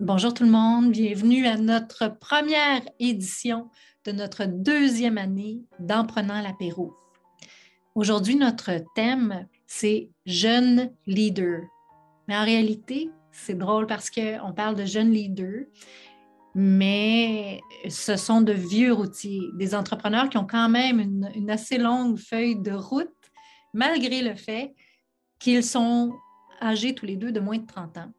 Bonjour tout le monde, bienvenue à notre première édition de notre deuxième année d'En prenant l'apéro. Aujourd'hui, notre thème, c'est Jeunes leaders. Mais en réalité, c'est drôle parce qu'on parle de jeunes leaders, mais ce sont de vieux routiers, des entrepreneurs qui ont quand même une, une assez longue feuille de route, malgré le fait qu'ils sont âgés tous les deux de moins de 30 ans.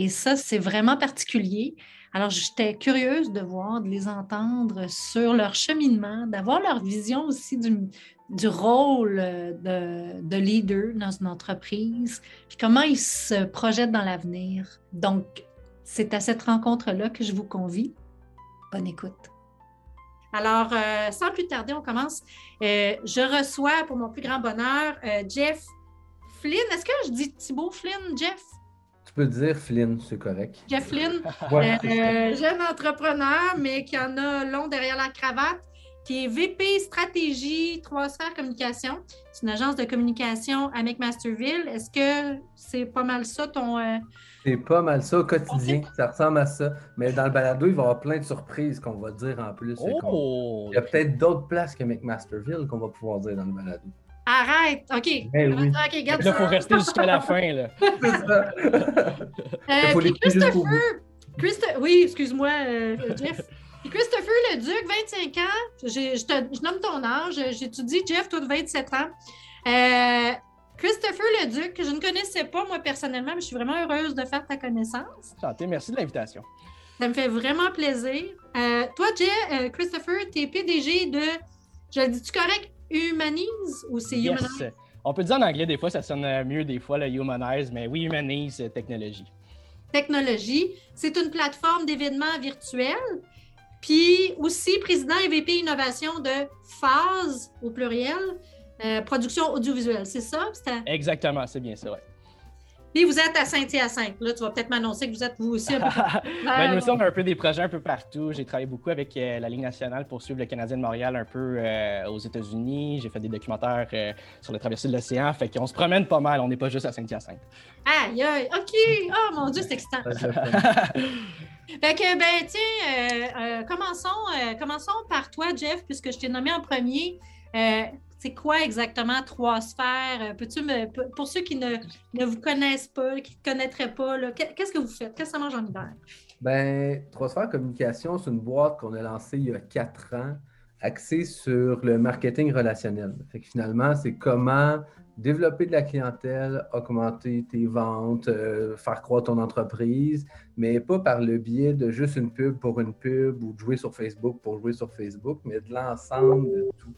Et ça, c'est vraiment particulier. Alors, j'étais curieuse de voir, de les entendre sur leur cheminement, d'avoir leur vision aussi du, rôle de, de, leader dans une entreprise, puis comment ils se projettent dans l'avenir. Donc, c'est à cette rencontre-là que je vous convie. Bonne écoute. Alors, euh, sans plus tarder, on commence. Euh, je reçois, pour mon plus grand bonheur, euh, Jeff Flynn. Est-ce que je dis Thibault Flynn, Jeff? Tu peux dire Flynn, c'est correct. Jeff Flynn, euh, jeune entrepreneur, mais qui en a long derrière la cravate, qui est VP Stratégie Trois Sphères Communication. C'est une agence de communication avec Masterville. Est-ce que c'est pas mal ça ton. Euh, c'est pas mal ça au quotidien. Ça ressemble à ça. Mais dans le balado, il va y avoir plein de surprises qu'on va dire en plus. Oh! Il y a peut-être d'autres places que McMasterville qu'on va pouvoir dire dans le balado. Arrête! OK. Ben oui. OK, garde Là, il faut rester jusqu'à la fin. Là. C'est ça. Euh, faut puis Christopher, Christo- oui, excuse-moi, euh, Jeff. Puis Christopher Leduc, 25 ans, j'ai- je, te- je nomme ton âge, j'étudie Jeff, toi de 27 ans. Euh, Christopher Leduc, que je ne connaissais pas moi personnellement, mais je suis vraiment heureuse de faire ta connaissance. Santé, merci de l'invitation. Ça me fait vraiment plaisir. Euh, toi, Jeff, euh, Christopher, tu es PDG de, je le dis-tu correct, Humanise ou c'est Yes. Humanize? On peut dire en anglais, des fois, ça sonne mieux, des fois, le humanize, mais oui, humanise euh, technologie. technologie. C'est une plateforme d'événements virtuels. Puis aussi président et VP innovation de Phase au pluriel, euh, production audiovisuelle. C'est ça? Exactement, c'est bien ça, ouais. Puis vous êtes à Saint-Hyacinthe. Là, tu vas peut-être m'annoncer que vous êtes vous aussi un peu. Ben, nous aussi, on a un peu des projets un peu partout. J'ai travaillé beaucoup avec euh, la Ligue nationale pour suivre le Canadien de Montréal un peu euh, aux États-Unis. J'ai fait des documentaires euh, sur la traversée de l'océan. Fait qu'on se promène pas mal. On n'est pas juste à Saint-Hyacinthe. Aïe, aïe, OK. Oh mon Dieu, c'est excitant. Fait que, ben, tiens, euh, euh, commençons, euh, commençons par toi, Jeff, puisque je t'ai nommé en premier. C'est quoi exactement trois sphères? Euh, Peux-tu me. Pour ceux qui ne, ne vous connaissent pas, qui ne connaîtraient pas, qu'est-ce que vous faites? Qu'est-ce que ça mange en hiver? Ben, Transfert Communication, c'est une boîte qu'on a lancée il y a quatre ans, axée sur le marketing relationnel. Fait que finalement, c'est comment développer de la clientèle, augmenter tes ventes, euh, faire croître ton entreprise, mais pas par le biais de juste une pub pour une pub ou de jouer sur Facebook pour jouer sur Facebook, mais de l'ensemble de tout.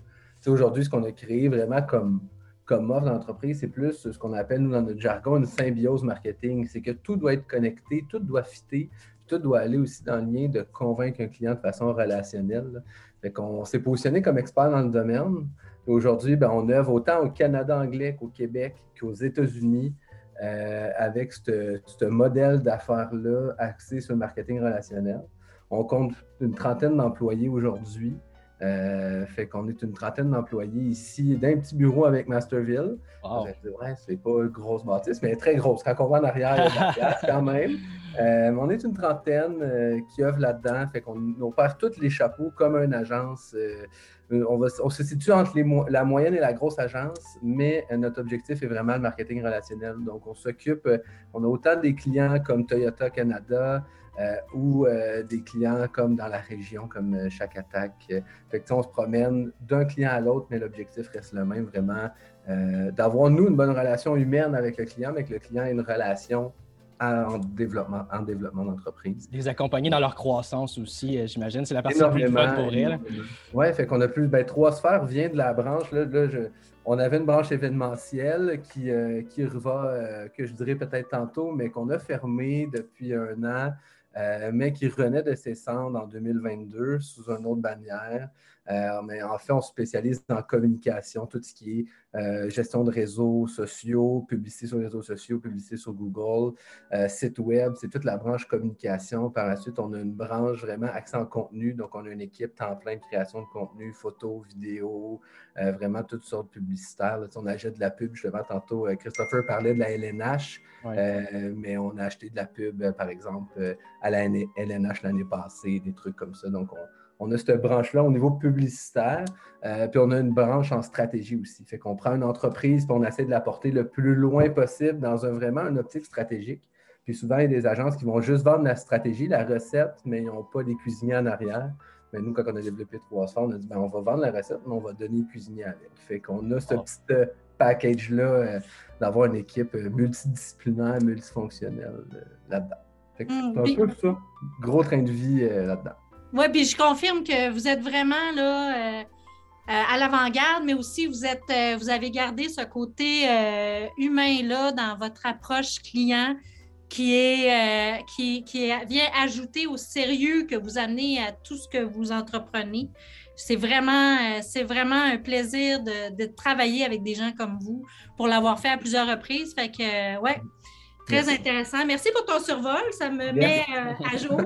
Aujourd'hui, ce qu'on a créé vraiment comme, comme offre d'entreprise, c'est plus ce qu'on appelle, nous, dans notre jargon, une symbiose marketing. C'est que tout doit être connecté, tout doit fitter, tout doit aller aussi dans le lien de convaincre un client de façon relationnelle. Fait qu'on s'est positionné comme expert dans le domaine. Aujourd'hui, ben, on œuvre autant au Canada anglais qu'au Québec qu'aux États-Unis euh, avec ce modèle d'affaires-là axé sur le marketing relationnel. On compte une trentaine d'employés aujourd'hui. Euh, fait qu'on est une trentaine d'employés ici d'un petit bureau avec Masterville. Wow. Ouais, c'est pas une grosse bâtisse, mais très grosse. Quand on va en arrière, il y a de la place quand même. Euh, on est une trentaine euh, qui œuvre là-dedans. Fait qu'on on perd tous les chapeaux comme une agence. on, va, on se situe entre les la moyenne et la grosse agence, mais notre objectif est vraiment le marketing relationnel. Donc, on s'occupe, on a autant des clients comme Toyota Canada euh, ou euh, des clients comme dans la région, comme euh, chaque attaque. Fait que, tu sais, on se promène d'un client à l'autre, mais l'objectif reste le même, vraiment, d'avoir, nous, une bonne relation humaine avec le client, mais que le client ait une relation en, en développement, en développement d'entreprise. Les accompagner dans leur croissance aussi, j'imagine. C'est la partie la plus fun pour elle. Oui, fait qu'on a plus. Ben, trois sphères vient de la branche. Là, là, je- on avait une branche événementielle qui, euh, qui va, euh, que je dirais peut-être tantôt, mais qu'on a fermée depuis un an, mais qui renaît de ses cendres en 2022 sous une autre bannière. Euh, mais en fait, on se spécialise dans la communication, tout ce qui est euh, gestion de réseaux sociaux, publicité sur les réseaux sociaux, publicité sur Google, euh, site web, c'est toute la branche communication. Par la suite, on a une branche vraiment accent contenu, donc on a une équipe temps plein de création de contenu, photos, vidéos, vraiment toutes sortes publicitaires. on achète de la pub, justement, tantôt, Christopher parlait de la LNH, mais on a acheté de la pub, par exemple, à la LNH l'année passée, des trucs comme ça. Donc, on, on a cette branche-là au niveau publicitaire, euh, puis on a une branche en stratégie aussi. Fait qu'on prend une entreprise, puis on essaie de la porter le plus loin possible dans un vraiment une optique stratégique. Puis souvent, il y a des agences qui vont juste vendre la stratégie, la recette, mais ils n'ont pas des cuisiniers en arrière. Mais nous, quand on a développé trois on a dit ben, on va vendre la recette, mais on va donner les cuisiniers avec. Fait qu'on a ce petit euh, package-là euh, d'avoir une équipe multidisciplinaire, multifonctionnelle là-dedans. Fait que hmm, c'est un peu ça. Gros train de vie là-dedans. Oui, puis je confirme que vous êtes vraiment là, euh, euh, à l'avant-garde, mais aussi vous, êtes, euh, vous avez gardé ce côté humain-là dans votre approche client qui, est, qui, qui vient ajouter au sérieux que vous amenez à tout ce que vous entreprenez. C'est vraiment, c'est vraiment un plaisir de, de, travailler avec des gens comme vous pour l'avoir fait à plusieurs reprises. Fait que, ouais, Très intéressant. Merci pour ton survol. Ça me met euh, à jour.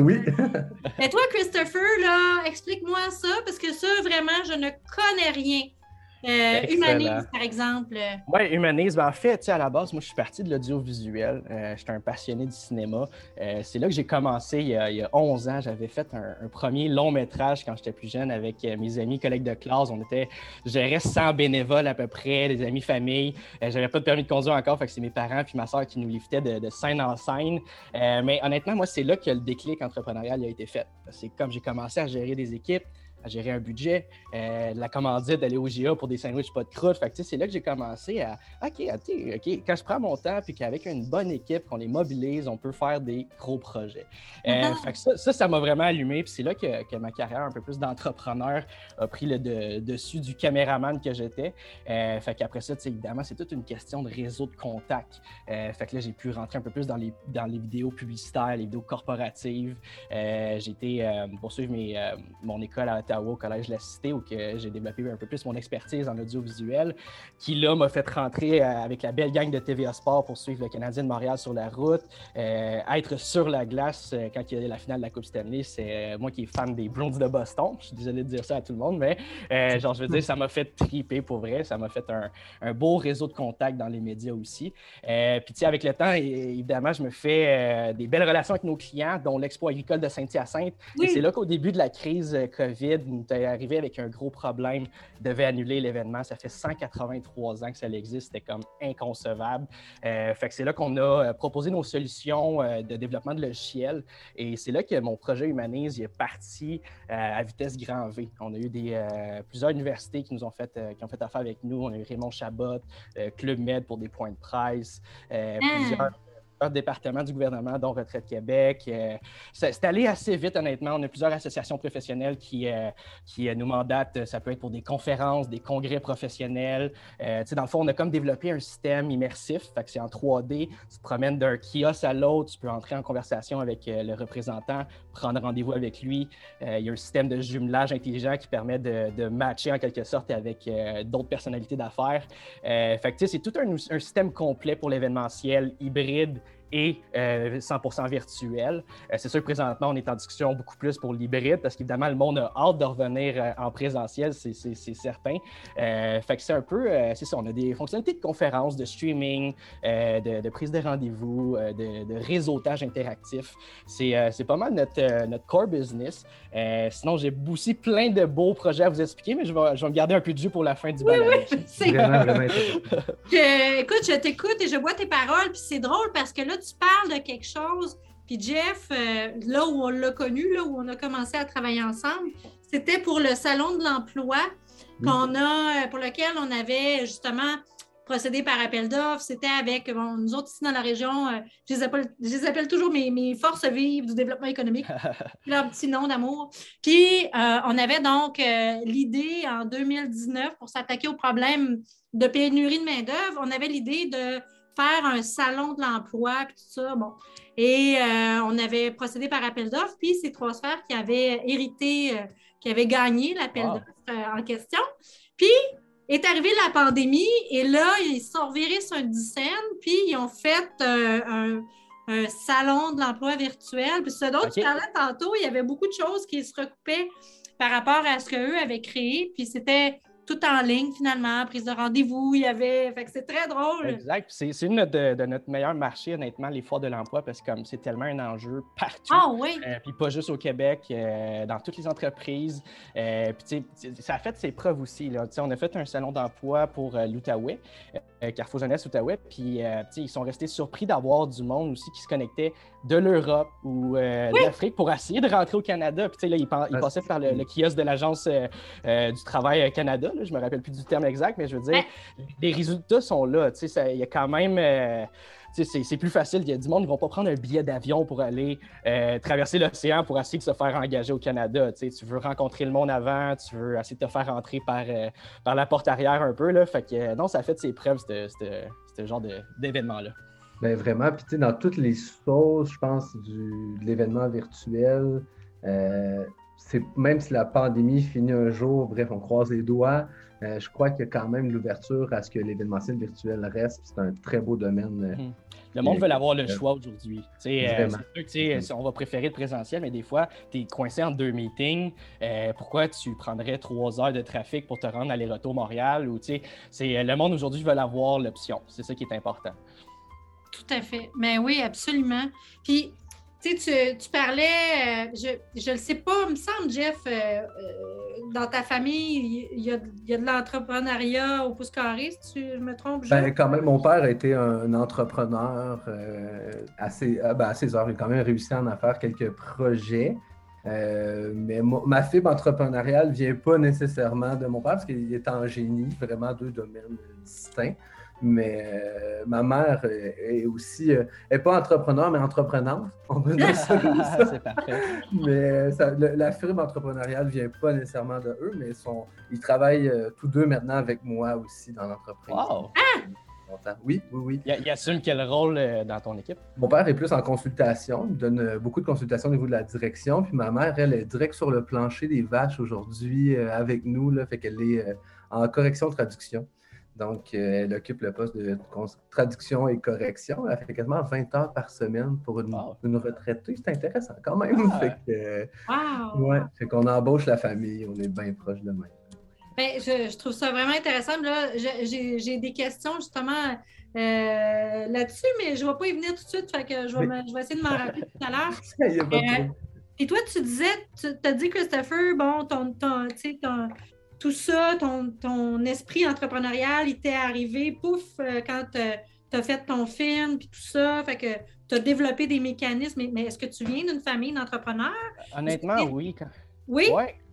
oui. Et toi, Christopher, là, explique-moi ça, parce que ça, vraiment, je ne connais rien. Euh, humanise, par exemple. Oui, Humanise. Ben, en fait, à la base, moi, je suis parti de l'audiovisuel. Euh, J'étais un passionné du cinéma. Euh, c'est là que j'ai commencé il y, a, 11 ans. J'avais fait un, premier long métrage quand j'étais plus jeune avec euh, mes amis, collègues de classe. On était, je 100 bénévoles à peu près, des amis, famille. J'avais pas de permis de conduire encore, fait que c'est mes parents puis ma soeur qui nous liftaient de, scène en scène. mais honnêtement, moi, c'est là que le déclic entrepreneurial a été fait. C'est comme j'ai commencé à gérer des équipes à gérer un budget, euh, la commandite d'aller au GA pour des sandwichs pas de croûte. Fait c'est là que j'ai commencé à OK, OK, quand je prends mon temps puis qu'avec une bonne équipe, qu'on les mobilise, on peut faire des gros projets. Euh, uh-huh. ça, ça m'a vraiment allumé. Puis c'est là que, ma carrière un peu plus d'entrepreneur a pris le dessus du caméraman que j'étais. Euh, fait qu'après ça, évidemment, c'est toute une question de réseau de contacts. Euh, fait que là, j'ai pu rentrer un peu plus dans les, dans les vidéos publicitaires, les vidéos corporatives. j'ai été poursuivre mes, mon école à au Collège de la Cité où j'ai développé un peu plus mon expertise en audiovisuel, qui là m'a fait rentrer euh, avec la belle gang de TVA Sport pour suivre le Canadien de Montréal sur la route, euh, être sur la glace euh, quand il y a la finale de la Coupe Stanley. C'est moi qui est fan des Browns de Boston. Je suis désolé de dire ça à tout le monde, mais genre, je veux dire, ça m'a fait triper pour vrai. Ça m'a fait un, beau réseau de contacts dans les médias aussi. puis, tu sais, avec le temps, évidemment, je me fais des belles relations avec nos clients, dont l'Expo agricole de Saint-Hyacinthe. Et c'est là qu'au début de la crise COVID, nous est arrivé avec un gros problème, devait annuler l'événement. Ça fait 183 ans que ça existe, c'était comme inconcevable. Euh, fait que c'est là qu'on a euh, proposé nos solutions euh, de développement de logiciels et c'est là que mon projet Humanise est parti à vitesse grand V. On a eu des, plusieurs universités qui nous ont fait, qui ont fait affaire avec nous. On a eu Raymond Chabot, Club Med pour des points de presse, ah! plusieurs départements du gouvernement, dont Retraite Québec. Euh, c'est allé assez vite, honnêtement. On a plusieurs associations professionnelles qui, euh, qui euh, nous mandatent. Ça peut être pour des conférences, des congrès professionnels. dans le fond, on a comme développé un système immersif. C'est en 3D. Tu te promènes d'un kiosque à l'autre. Tu peux entrer en conversation avec le représentant, prendre rendez-vous avec lui. il y a un système de jumelage intelligent qui permet de, matcher en quelque sorte avec d'autres personnalités d'affaires. fait c'est tout un système complet pour l'événementiel hybride et 100% euh, virtuel. Euh, c'est sûr que présentement, on est en discussion beaucoup plus pour l'hybride parce qu'évidemment, le monde a hâte de revenir euh, en présentiel, c'est certain. fait que c'est un peu, c'est ça, on a des fonctionnalités de conférence, de streaming, de, prise de rendez-vous, de, réseautage interactif. C'est pas mal notre, notre core business. sinon, j'ai aussi plein de beaux projets à vous expliquer, mais je vais, je vais me garder un peu de jus pour la fin du oui, Oui, c'est vraiment, vraiment Écoute, je t'écoute et je vois tes paroles, puis c'est drôle parce que là, tu parles de quelque chose, puis Jeff, euh, là où on l'a connu, là où on a commencé à travailler ensemble, c'était pour le salon de l'emploi qu'on a, euh, pour lequel on avait justement procédé par appel d'offres. C'était avec, nous autres ici dans la région, euh, je, les appelle, toujours mes, mes, forces vives du développement économique, leur petit nom d'amour. Puis, on avait donc l'idée en 2019 pour s'attaquer au problème de pénurie de main-d'œuvre. On avait l'idée de faire un salon de l'emploi, puis tout ça. Bon. Et euh, on avait procédé par appel d'offres, puis c'est Trois Sphères qui avait hérité, euh, qui avait gagné l'appel d'offres euh, en question. Puis, est arrivée la pandémie et là, ils sont revirés sur une dizaine, puis ils ont fait un, salon de l'emploi virtuel. Puis ce dont tu parlais tantôt, il y avait beaucoup de choses qui se recoupaient par rapport à ce qu'eux avaient créé. Puis c'était tout en ligne finalement, prise de rendez-vous, il y avait. Fait que c'est très drôle. Exact. C'est une de, de, notre meilleur marché, honnêtement, les foires de l'emploi, parce que comme c'est tellement un enjeu partout. Ah oui. Euh, puis pas juste au Québec, euh, dans toutes les entreprises. Euh, puis ça a fait ses preuves aussi. Là. on a fait un salon d'emploi pour l'Outaouais, Carrefour Jeunesse Outaouais, puis ils sont restés surpris d'avoir du monde aussi qui se connectait de l'Europe ou de l'Afrique pour essayer de rentrer au Canada. Puis là, ils, passaient par le, le kiosque de l'Agence du travail Canada je me rappelle plus du terme exact, mais je veux dire, les résultats sont là. Il y a quand même. Euh, c'est plus facile. Il y a du monde qui ne vont pas prendre un billet d'avion pour aller euh, traverser l'océan pour essayer de se faire engager au Canada. Tu veux rencontrer le monde avant, tu veux essayer de te faire entrer par, euh, par la porte arrière un peu. Là. Fait que non, ça a fait ses preuves, ce genre d'événement-là. Ben vraiment, puis dans toutes les sources, je pense, du, de l'événement virtuel, même si la pandémie finit un jour, bref, on croise les doigts, euh, je crois qu'il y a quand même l'ouverture à ce que l'événementiel virtuel reste. C'est un très beau domaine. Euh, mhm. Le monde veut avoir le choix aujourd'hui. Euh, on va préférer le présentiel, mais des fois, tu es coincé entre deux meetings. pourquoi tu prendrais trois heures de trafic pour te rendre à retour Montréal? Ou, le monde aujourd'hui veut avoir l'option. C'est ça qui est important. Tout à fait. Mais oui, absolument. Puis, tu, parlais, euh, je ne le sais pas, il me semble, Jeff, euh, euh, dans ta famille, il y a, de l'entrepreneuriat au pouce carré, si tu me trompes. Ben, quand même, mon père a été un, entrepreneur assez, ben, à ses heures. Il a quand même réussi à en faire quelques projets. mais ma fibre entrepreneuriale ne vient pas nécessairement de mon père parce qu'il est en génie, vraiment deux domaines distincts. Mais euh, ma mère est aussi, n'est euh, pas entrepreneur, mais entreprenante. On peut dire ça C'est parfait. Mais la firme entrepreneuriale ne vient pas nécessairement de eux, mais ils travaillent euh, tous deux maintenant avec moi aussi dans l'entreprise. Wow! Oui, oui, oui. Il, assume quel rôle dans ton équipe? Mon père est plus en consultation. Il donne beaucoup de consultations au niveau de la direction. Puis ma mère, elle est direct sur le plancher des vaches aujourd'hui avec nous. Là, fait qu'elle est en correction-traduction. Donc, euh, elle occupe le poste de traduction et correction. Elle fait quasiment 20 heures par semaine pour une, retraitée. C'est intéressant quand même. Ah. Fait ouais, fait qu'on embauche la famille. On est bien proche de même. Bien, je, trouve ça vraiment intéressant. j'ai des questions justement euh, là-dessus, mais je ne vais pas y venir tout de suite. Fait que je vais, essayer de m'en rappeler tout à l'heure. Euh, et toi, tu disais, tu as dit, Christopher, bon, ton, ton, ton, tout ça, ton, esprit entrepreneurial, il t'est arrivé, pouf, euh, quand tu as fait ton film, puis tout ça, fait que tu as développé des mécanismes. Mais, est-ce que tu viens d'une famille d'entrepreneurs? Honnêtement, oui. Oui?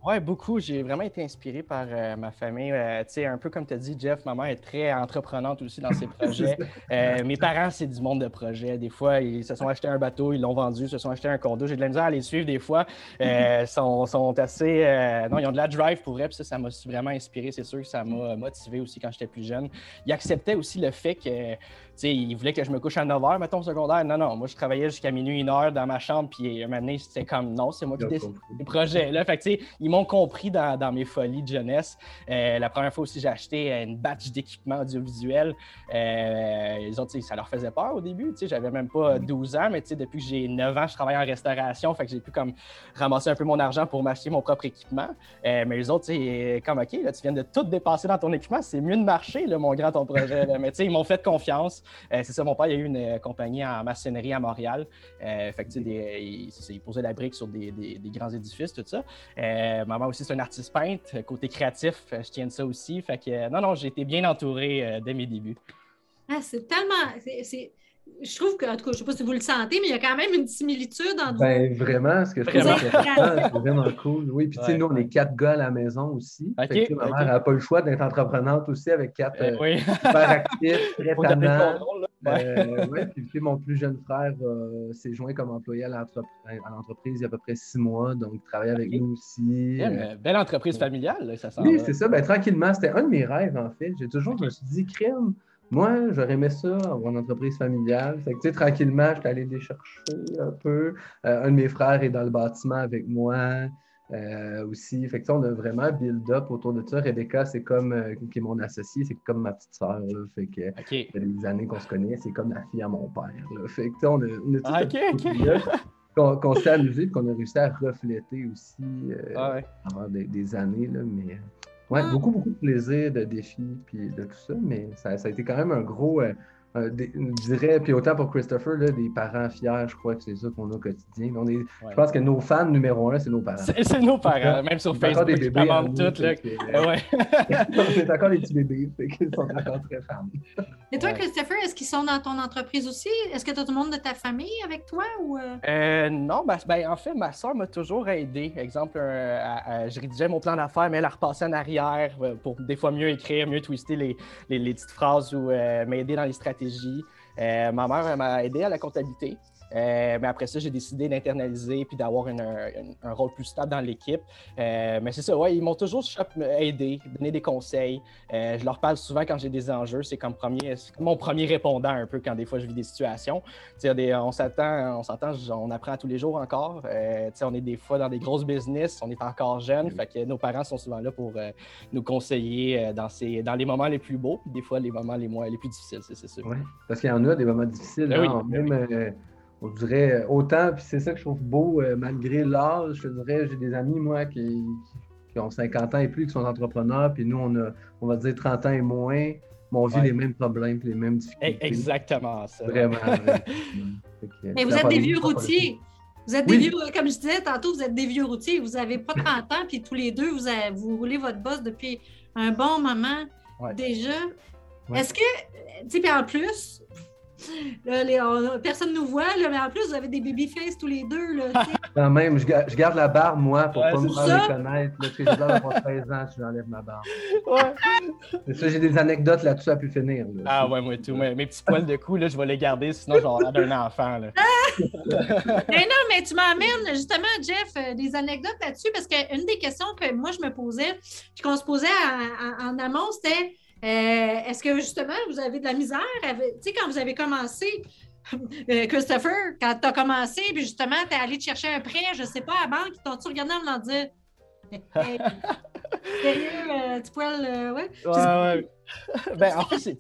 Oui, beaucoup. J'ai vraiment été inspiré par euh, ma famille. Euh, tu sais, un peu comme tu as dit, Jeff, ma mère est très entreprenante aussi dans ses projets. Euh, mes parents, c'est du monde de projets. Des fois, ils se sont achetés un bateau, ils l'ont vendu, ils se sont achetés un condo. J'ai de la misère à les suivre des fois. Ils sont, sont, assez. non, ils ont de la drive pour vrai. Puis ça, ça m'a vraiment inspiré. C'est sûr que ça m'a motivé aussi quand j'étais plus jeune. Ils acceptaient aussi le fait que il voulait que je me couche à 9 h, mettons, au secondaire. Non, non, moi, je travaillais jusqu'à minuit, une heure dans ma chambre, puis un moment donné, c'était comme non, c'est moi qui décide des projets. Là. Fait que, ils m'ont compris dans, mes folies de jeunesse. Euh, la première fois aussi, j'ai acheté une batch d'équipement audiovisuel. Euh, les autres, ça leur faisait peur au début. J'avais même pas 12 ans, mais depuis que j'ai 9 ans, je travaille en restauration. Fait que j'ai pu comme ramasser un peu mon argent pour m'acheter mon propre équipement. Euh, mais les autres, comme OK, là, tu viens de tout dépasser dans ton équipement, c'est mieux de marcher, là, mon grand, ton projet. Mais ils m'ont fait confiance. Euh, c'est ça, mon père, il a eu une euh, compagnie en maçonnerie à Montréal. Euh, fait que, il, il, posait la brique sur des, grands édifices, tout ça. maman aussi, c'est un artiste peintre. Côté créatif, je tiens de ça aussi. Fait que, non, non, j'ai été bien entouré dès mes débuts. Ah, c'est tellement je trouve que, en tout cas, je ne sais pas si vous le sentez, mais il y a quand même une similitude entre ben, Vraiment, ce que je trouve c'est vraiment cool. Oui, puis tu sais, nous, on est quatre gars à la maison aussi. ma mère n'a pas le choix d'être entreprenante aussi avec quatre ben euh, super actifs, très talents. Euh, ouais, puis mon plus jeune frère euh, s'est joint comme employé à l'entreprise il y a à peu près six mois, donc il travaille avec nous aussi. belle entreprise familiale, ça sent. Oui, c'est ça. Ben, tranquillement, c'était un de mes rêves, en fait. J'ai toujours, je me suis dit, crème moi, j'aurais aimé ça, avoir une entreprise familiale. Fait que, tu sais, tranquillement, je suis allé les chercher un peu. Euh, un de mes frères est dans le bâtiment avec moi. euh, aussi. Fait que, on a vraiment build-up autour de ça. Rebecca, c'est comme, euh, qui est mon associé, c'est comme ma petite sœur. Fait que, a des années qu'on se connaît, c'est comme la fille à mon père. Fait que, on a, on a tout ah, qu'on s'est amusé qu'on a réussi à refléter aussi ah pendant des, années. Là, mais ouais, ah. beaucoup, beaucoup de plaisir, de défis, puis de tout ça. Mais ça, ça a été quand même un gros, euh, je dirais, puis autant pour Christopher, là, des parents fiers, je crois que c'est ça qu'on a au quotidien. On est, Je pense que nos fans numéro un, c'est nos parents. C'est nos parents, même sur Facebook, des bébés nous, tout. Là. c'est encore des petits bébés, ils sont encore très fans. Et toi, Christopher, est-ce qu'ils sont dans ton entreprise aussi? Est-ce que tu as tout le monde de ta famille avec toi? Ou... Euh? Euh, non, ben, ben, en fait, ma soeur m'a toujours aidé. Exemple, je rédigeais mon plan d'affaires, mais elle a repassé en arrière pour des fois mieux écrire, mieux twister les, les, les petites phrases ou m'aider dans les stratégies euh, ma mère m'a aidé à la comptabilité. Euh, mais après ça, j'ai décidé d'internaliser puis d'avoir un rôle plus stable dans l'équipe. Euh, mais c'est ça, ouais, ils m'ont toujours aidé, donné des conseils. je leur parle souvent quand j'ai des enjeux. C'est comme, premier, mon premier répondant un peu quand des fois je vis des situations. Des, on s'attend, on s'entend, on apprend tous les jours encore. on est des fois dans des grosses business, on est encore jeune. Fait que nos parents sont souvent là pour nous conseiller dans, ces, dans les moments les plus beaux, puis des fois les moments les moins les plus difficiles, c'est sûr. Oui, parce qu'il y en a des moments difficiles. Ben hein, ben même, on dirait autant, puis c'est ça que je trouve beau, euh, malgré l'âge, je dirais, j'ai des amis, moi, qui, ont 50 ans et plus, qui sont entrepreneurs, puis nous, on a, on va dire 30 ans et moins, mais on vit les mêmes problèmes, les mêmes difficultés. Exactement ça. Vraiment. mais vous êtes des vieux routiers. Vous êtes des vieux, comme je disais tantôt, vous êtes des vieux routiers. Vous n'avez pas 30 ans, puis tous les deux, vous, vous roulez votre boss depuis un bon moment déjà. Est-ce que, tu sais, en plus, personne ne nous voit, là, mais en plus, vous avez des baby-face tous les deux. Là, Quand même, je, je, garde la barbe, moi, pour ne pas me faire reconnaître. Parce que j'ai d'avoir 13 ans si j'enlève ma barbe. Ouais. ça, j'ai des anecdotes là-dessus à pu finir. Ah ouais, moi tout. Mes, petits poils de cou, là, je vais les garder, sinon je vais avoir d'un enfant. Là. mais non, mais tu m'amènes justement, Jeff, euh, des anecdotes là-dessus, parce qu'une des questions que moi, je me posais, puis qu'on se posait en amont, c'était est-ce que justement, vous avez de la misère? Tu sais, quand vous avez commencé, euh, Christopher, quand tu as commencé, puis justement, tu es allé te chercher un prêt, je ne sais pas, à la banque, ils t'ont-tu regardé en me dire Hey, sérieux, euh, tu pourrais le. Ouais. ouais, ouais. ben, en fait,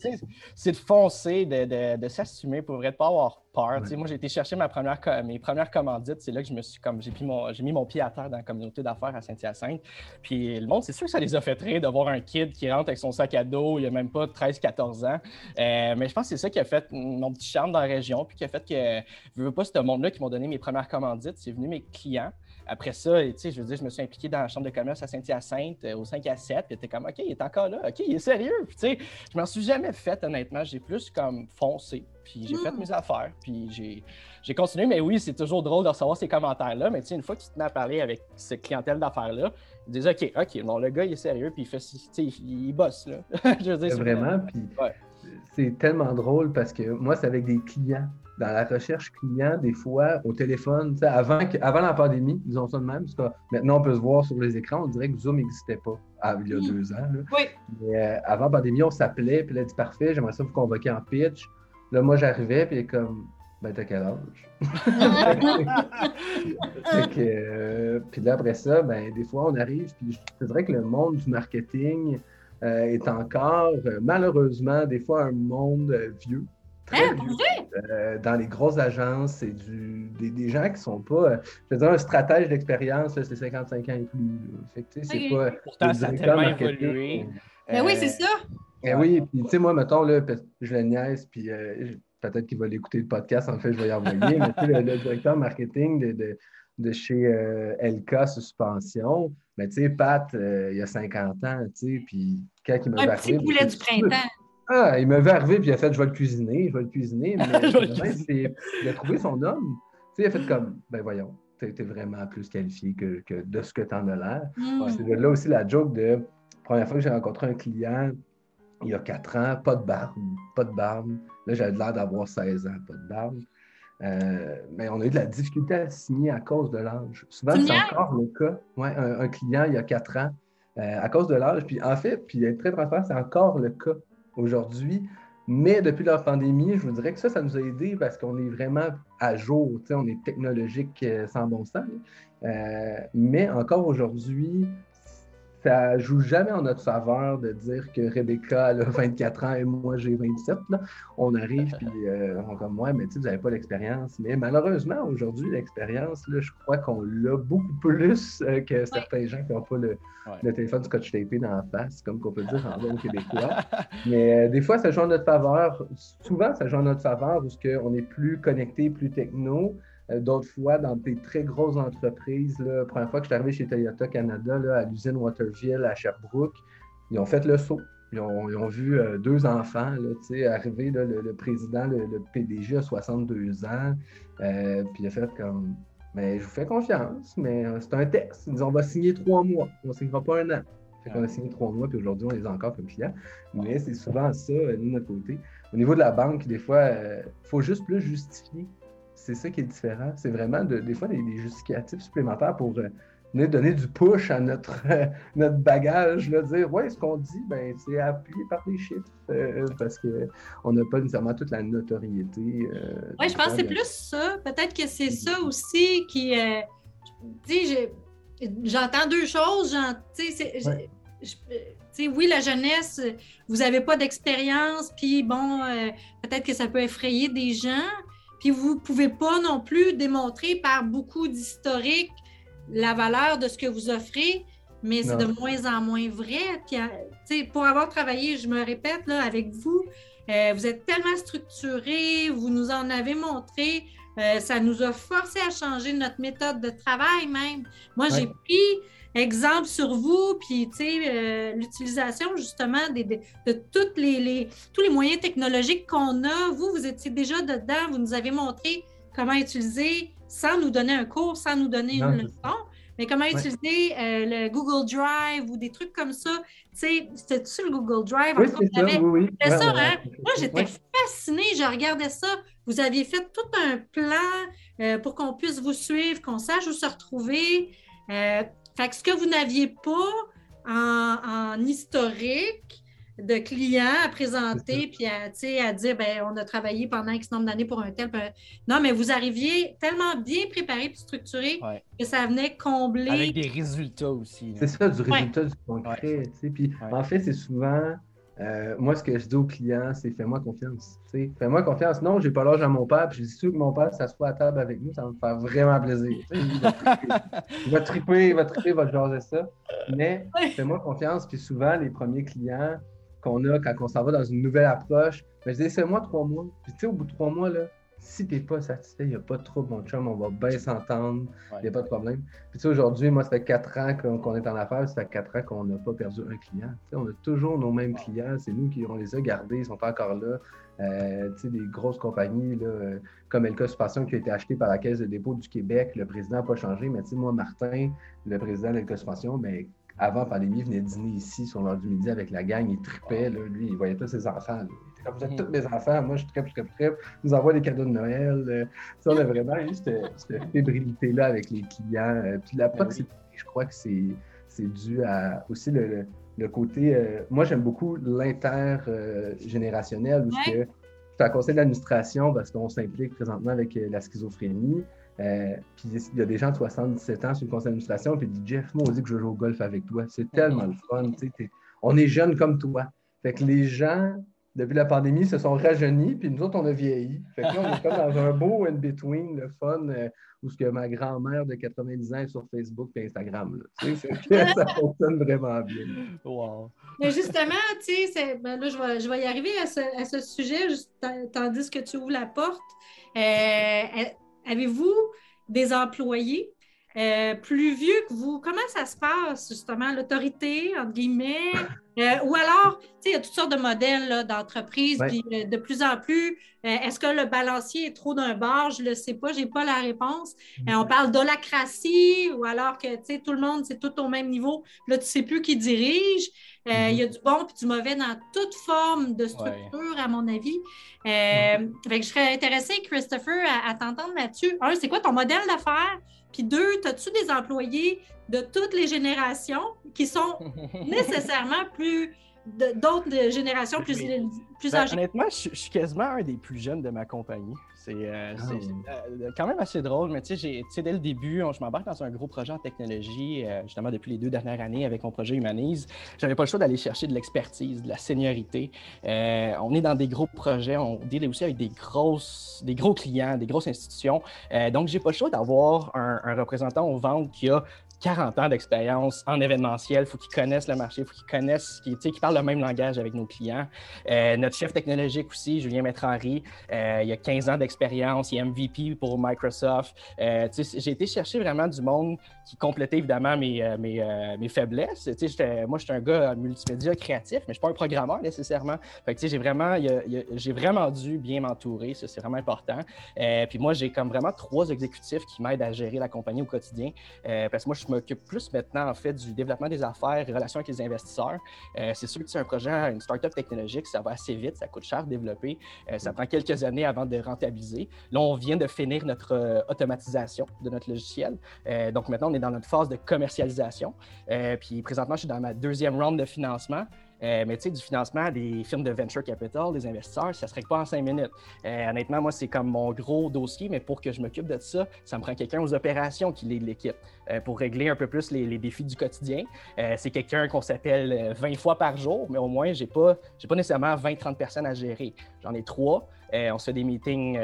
c'est de foncer, de, de, s'assumer pour vrai, de pas avoir peur. Moi, j'ai été chercher ma première, mes premières commandites. C'est là que je me suis comme j'ai mis mon pied à terre dans la communauté d'affaires à Saint-Hyacinthe. Puis le monde, c'est sûr que ça les a fait rire de voir un kid qui rentre avec son sac à dos, il a même pas 13-14 ans. Euh, mais je pense que c'est ça qui a fait mon petit charme dans la région, puis qui a fait que je veux pas ce monde-là qui m'ont donné mes premières commandites. C'est venu mes clients. Après ça, tu sais, je veux dire, je me suis impliqué dans la chambre de commerce à Saint-Hyacinthe euh, au 5 à 7, puis était comme, OK, il est encore là, OK, il est sérieux. Puis, tu sais, je m'en suis jamais fait, honnêtement. J'ai plus comme foncé, puis j'ai fait hmm. mes affaires, puis j'ai continué. Mais oui, c'est toujours drôle de recevoir ces commentaires-là. Mais tu sais, une fois que tu te mets à parler avec cette clientèle d'affaires-là, ils disent, OK, OK, non, le gars, il est sérieux, puis il fait, tu sais, il, bosse, là. je veux dire, vraiment, puis c'est tellement drôle parce que moi, c'est avec des clients dans la recherche client, des fois, au téléphone, avant, avant la pandémie, disons ça de même, parce que maintenant on peut se voir sur les écrans, on dirait que Zoom n'existait pas ah, il y a deux ans. Oui. Mais, euh, avant la pandémie, on s'appelait, puis a dit parfait, j'aimerais ça vous convoquer en pitch. Là, moi, j'arrivais, puis comme, ben, t'as quel âge? que, euh, puis là, après ça, ben, des fois, on arrive, puis je dirais que le monde du marketing euh, est encore, malheureusement, des fois, un monde vieux. Hein, euh, dans les grosses agences, c'est du, des, gens qui sont pas. Euh, je veux dire, un stratège d'expérience, c'est 55 ans et plus. Fait que, c'est pas. Pourtant, ça a tellement évolué. Mais ben oui, c'est ça. Ben oui, puis tu sais, moi, mettons, là, je le niaise, puis euh, peut-être qu'il va l'écouter le podcast, en fait, je vais y envoyer, mais tu sais, le, directeur marketing de, de, de chez LK Suspension, mais tu sais, Pat, il a 50 ans, tu sais, puis quand il m'a Un petit poulet du printemps. Ah, il m'avait arrivé, puis il a fait Je vais le cuisiner, je vais le cuisiner. Mais il a trouvé son homme. Tu sais, il a fait comme Ben voyons, tu es vraiment plus qualifié que, que de ce que tu en as l'air. Mm. C'est là aussi la joke de première fois que j'ai rencontré un client, il y a quatre ans, pas de barbe, pas de barbe. Là, j'avais l'air d'avoir 16 ans, pas de barbe. Euh, mais on a eu de la difficulté à signer à cause de l'âge. Souvent, c'est encore le cas. Ouais, un, client, il y a quatre ans, euh, à cause de l'âge. Puis en fait, puis être très transparent, c'est encore le cas aujourd'hui, Mais depuis la pandémie, je vous dirais que ça, ça nous a aidé parce qu'on est vraiment à jour. On est technologique euh, sans bon sens. Euh, mais encore aujourd'hui, ça joue jamais en notre faveur de dire que Rebecca a 24 ans et moi j'ai 27. On arrive puis euh, on comme moi, mais tu sais, vous n'avez pas l'expérience. Mais malheureusement, aujourd'hui, l'expérience, je crois qu'on l'a beaucoup plus euh, que certains gens qui n'ont pas le, téléphone scotch tapé dans la face, comme qu'on peut dire en bon québécois. mais euh, des fois, ça joue en notre faveur. Souvent, ça joue en notre faveur parce qu'on est plus connecté, plus techno. Euh, d'autres fois, dans des très grosses entreprises, la première fois que je suis arrivé chez Toyota Canada, à l'usine Waterville à Sherbrooke, ils ont fait le saut. Ils ont, vu euh, deux enfants là, arriver, le, président, le, PDG a 62 ans, euh, puis il a fait comme Mais je vous fais confiance, mais c'est un test. Ils disent On va signer trois mois, on ne signera pas un an. Fait qu'on a signé trois mois, puis aujourd'hui, on les a encore comme clients. Mais c'est souvent ça, nous, de notre côté. Au niveau de la banque, des fois, il faut juste plus justifier c'est ça qui est différent. C'est vraiment des fois des, justificatifs supplémentaires pour euh, donner du push à notre, notre bagage, là, dire ouais, ce qu'on dit, ben, c'est appuyé par des chiffres euh, parce qu'on n'a pas nécessairement toute la notoriété. Euh, oui, je pense que c'est plus ça. Peut-être que c'est ça aussi qui. j'entends deux choses. oui, la jeunesse, vous n'avez pas d'expérience, puis bon, peut-être que ça peut effrayer des gens, puis vous ne pouvez pas non plus démontrer par beaucoup d'historique la valeur de ce que vous offrez, mais c'est de moins en moins vrai. Puis, euh, pour avoir travaillé, je me répète, là, avec vous, euh, vous êtes tellement structuré, vous nous en avez montré, euh, ça nous a forcé à changer notre méthode de travail même. Moi, j'ai pris exemple sur vous, puis euh, l'utilisation justement de toutes les, tous les moyens technologiques qu'on a. Vous, vous étiez déjà dedans, vous nous avez montré comment utiliser sans nous donner un cours, sans nous donner une leçon. Mais comment utiliser euh, le Google Drive ou des trucs comme ça? C'était-tu le Google Drive? Oui, c'est ça, oui, ça hein? Moi, j'étais fascinée. Je regardais ça. Vous aviez fait tout un plan euh, pour qu'on puisse vous suivre, qu'on sache où se retrouver. Fait que ce que vous n'aviez pas en, historique de clients à présenter, puis à, à dire, ben, on a travaillé pendant X nombre d'années pour un tel. Non, mais vous arriviez tellement bien préparé et structuré que ça venait combler. Avec des résultats aussi. C'est ça, du résultat du concret. Puis en fait, c'est souvent euh, moi, ce que je dis aux clients, c'est fais-moi confiance. Fais-moi confiance. Non, j'ai pas l'âge à mon père, je suis sûr que mon père s'assoit à table avec nous, ça va me faire vraiment plaisir. Il va, triper, il va triper, il va jaser ça. Mais fais-moi confiance, puis souvent, les premiers clients qu'on a quand on s'en va dans une nouvelle approche, ben, je dis, c'est moi trois mois. Puis tu sais, au bout de trois mois, là, si tu n'es pas satisfait, il n'y a pas de trouble, mon chum, on va bien s'entendre, il n'y a pas de problème. Puis tu sais, aujourd'hui, moi, ça fait quatre ans qu'on est en affaires, ça fait quatre ans qu'on n'a pas perdu un client. Tu sais, on a toujours nos mêmes clients, c'est nous qui on les a gardés, ils sont encore là. Euh, tu sais, des grosses compagnies, là, euh, comme Elka Suspension qui a été acheté par la Caisse de dépôt du Québec, le président n'a pas changé, mais tu sais, moi, Martin, le président d'Elka Suspension, ben, avant pandémie, il venait dîner ici sur l'heure du midi avec la gang, il tripait, là, lui, il voyait tous ses enfants. Quand vous êtes tous mes enfants, moi je suis très, très, très, nous envoie des cadeaux de Noël. Euh, on a vraiment eu cette, fébrilité-là avec les clients. Euh, puis la ben proximité, je crois que c'est dû à aussi le, le, côté. Euh, moi, j'aime beaucoup l'intergénérationnel, où que je suis à conseil d'administration parce qu'on s'implique présentement avec la schizophrénie. puis il y a des gens de 77 ans sur le conseil d'administration, puis disent Jeff, moi, on dit que je joue au golf avec toi. C'est tellement le fun. On est jeunes comme toi. Fait que les gens depuis la pandémie, se sont rajeunis, puis nous autres, on a vieilli. Fait que là, on est comme dans un beau in-between, le fun, euh, où ce que ma grand-mère de 90 ans est sur Facebook et Instagram. Tu sais, ça fonctionne vraiment bien. Wow. Mais justement, tu sais, ben là, je vais, je vais, y arriver à ce, à ce sujet, juste, tandis que tu ouvres la porte. Euh, avez-vous des employés euh, plus vieux que vous, comment ça se passe, justement, l'autorité, entre guillemets? Euh, ou alors, tu sais, il y a toutes sortes de modèles d'entreprise, puis euh, de plus en plus, est-ce que le balancier est trop d'un bord? Je ne le sais pas, je n'ai pas la réponse. on parle d'holacratie, ou alors que, tu sais, tout le monde, c'est tout au même niveau. Là, tu ne sais plus qui dirige. Il y a mm-hmm. du bon et du mauvais dans toute forme de structure, à mon avis. Mm-hmm. je serais intéressée, Christopher, à, à t'entendre là-dessus. Un, c'est quoi ton modèle d'affaires? Puis deux, as-tu des employés de toutes les générations qui sont nécessairement plus d'autres générations plus, plus ben, âgées? Honnêtement, je, suis quasiment un des plus jeunes de ma compagnie. C'est euh, ah euh, quand même assez drôle, mais tu sais, dès le début, je m'embarque dans un gros projet en technologie, euh, justement depuis les deux dernières années avec mon projet Humanise. J'avais pas le choix d'aller chercher de l'expertise, de la seniorité. on est dans des gros projets, on deal aussi avec des, grosses, des gros clients, des grosses institutions. donc, j'ai pas le choix d'avoir un, un représentant aux ventes qui a 40 ans d'expérience en événementiel. Il faut qu'ils connaissent le marché, il faut qu'ils connaissent, qu'ils qu parlent le même langage avec nos clients. Euh, notre chef technologique aussi, Julien Maître-Henri, euh, il a 15 ans d'expérience, il est MVP pour Microsoft. Euh, j'ai été chercher vraiment du monde qui complétait évidemment mes, mes, mes faiblesses. moi, je suis un gars multimédia créatif, mais je ne suis pas un programmeur nécessairement. j'ai vraiment, vraiment dû bien m'entourer, ça c'est vraiment important. puis moi, j'ai comme vraiment trois exécutifs qui m'aident à gérer la compagnie au quotidien. parce que moi, m'occupe plus maintenant, en fait, du développement des affaires, relations avec les investisseurs. Euh, c'est sûr que c'est un projet, une startup technologique, ça va assez vite, ça coûte cher à développer. Euh, ça prend quelques années avant de rentabiliser. Là, on vient de finir notre euh, automatisation de notre logiciel. donc maintenant, on est dans notre phase de commercialisation. puis présentement, je suis dans ma deuxième round de financement. Euh, mais tu sais, du financement des firmes de venture capital, des investisseurs, ça ne serait pas en cinq minutes. Euh, honnêtement, moi, c'est comme mon gros dossier, mais pour que je m'occupe de ça, ça me prend quelqu'un aux opérations qui l'équipe euh, pour régler un peu plus les, défis du quotidien. c'est quelqu'un qu'on s'appelle 20 fois par jour, mais au moins, je n'ai pas, pas nécessairement 20-30 personnes à gérer. J'en ai trois. On se fait des meetings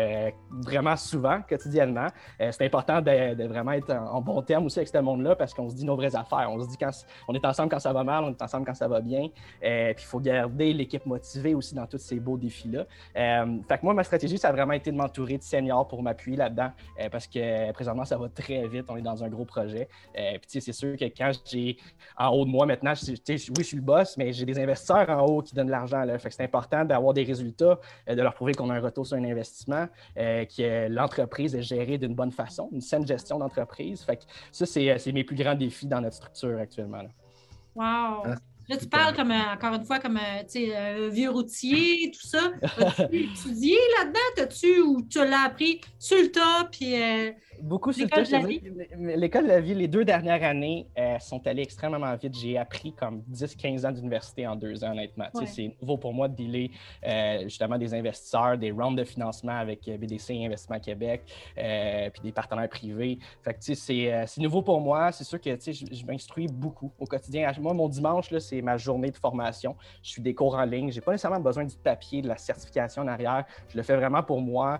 vraiment souvent, quotidiennement. c'est important de, vraiment être en, bon terme aussi avec ce monde-là parce qu'on se dit nos vraies affaires. On se dit quand on est ensemble quand ça va mal, on est ensemble quand ça va bien. Euh, puis il faut garder l'équipe motivée aussi dans tous ces beaux défis-là. Euh, fait que moi, ma stratégie, ça a vraiment été de m'entourer de seniors pour m'appuyer là-dedans euh, parce que présentement, ça va très vite. On est dans un gros projet. puis c'est sûr que quand j'ai en haut de moi maintenant, oui, je suis le boss, mais j'ai des investisseurs en haut qui donnent de l'argent. Fait que c'est important d'avoir des résultats, de leur prouver qu'on a un retour sur un investissement, que l'entreprise est gérée d'une bonne façon, une saine gestion d'entreprise. Fait que ça, c'est mes plus grands défis dans notre structure actuellement. Wow! Ah, Là, tu parles comme, encore une fois comme un vieux routier, tout ça. As-tu étudié là-dedans? T'as-tu ou tu l'as appris sur le tas? Puis, euh, Beaucoup sur L'école de la vie, les deux dernières années euh, sont allées extrêmement vite. J'ai appris comme 10-15 ans d'université en deux ans, honnêtement. C'est nouveau pour moi de dealer euh, justement des investisseurs, des rounds de financement avec euh, BDC Investissement Québec, puis des partenaires privés. Fait que c'est nouveau pour moi. C'est sûr que je, je m'instruis beaucoup au quotidien. Moi, mon dimanche, c'est ma journée de formation. Je suis des cours en ligne. Je n'ai pas nécessairement besoin du papier, de la certification en arrière. Je le fais vraiment pour moi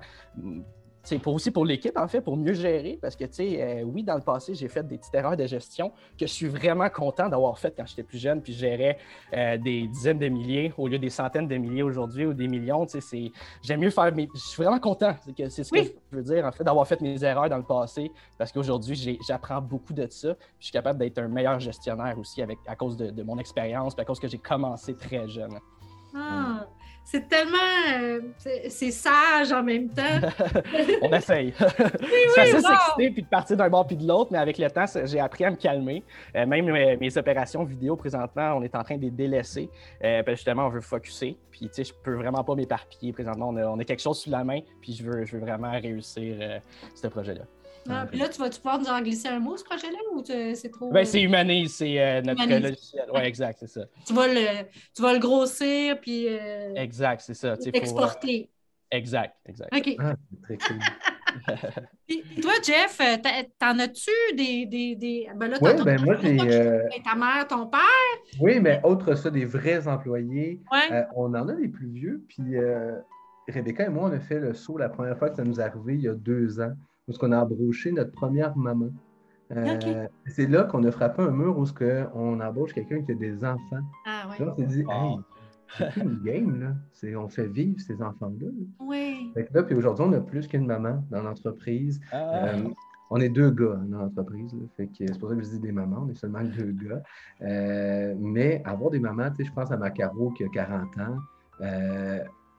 c'est pour, aussi pour l'équipe, en fait, pour mieux gérer. Parce que, tu sais, euh, oui, dans le passé, j'ai fait des petites erreurs de gestion que je suis vraiment content d'avoir faites quand j'étais plus jeune, puis je gérais euh, des dizaines de milliers au lieu des centaines de milliers aujourd'hui ou des millions. Tu sais, j'aime mieux faire mes. Je suis vraiment content. C'est ce que je veux dire, en fait, d'avoir fait mes erreurs dans le passé, parce qu'aujourd'hui, j'apprends beaucoup de ça. Puis je suis capable d'être un meilleur gestionnaire aussi avec, à cause de, mon expérience, puis à cause que j'ai commencé très jeune. Ah c'est tellement. Euh, c'est sage en même temps. On essaye. c'est facile s'exciter puis de partir d'un bord puis de l'autre, mais avec le temps, j'ai appris à me calmer. Euh, même mes, opérations vidéo présentement, on est en train de les délaisser. Euh, justement, on veut focuser. Puis, tu sais, je peux vraiment pas m'éparpiller présentement. On a, quelque chose sous la main, puis je veux, je veux vraiment réussir ce projet-là. Ah, puis là, tu vas-tu pouvoir nous en glisser un mot, ce projet-là, ou c'est trop. Ben, c'est Humanise, c'est euh, notre logiciel. Oui, exact, c'est ça. Tu vas le, tu vas le grossir, puis. Euh, exact, c'est ça. Exporter. Exact, exact. OK. Ah, très cool. puis, toi, Jeff, euh, t'en as-tu des, des, des... Ben là, oui, ben moi, j'ai... Ta mère, ton père? Oui, mais autre ça, des vrais employés. Ouais. on en a des plus vieux, puis Rebecca et moi, on a fait le saut la première fois que ça nous est arrivé il y a deux ans où on a embauché notre première maman. Euh, c'est là qu'on a frappé un mur où on embauche quelqu'un qui a des enfants. Ah, ouais. Là, on s'est dit, hey, c'est une game, là. on fait vivre ces enfants-là. Oui. là, puis aujourd'hui, on a plus qu'une maman dans l'entreprise. Ah. Euh, on est deux gars dans l'entreprise. Fait que c'est pour ça que je dis des mamans, on est seulement deux gars. Euh, mais avoir des mamans, tu sais, je pense à Macaro qui a 40 ans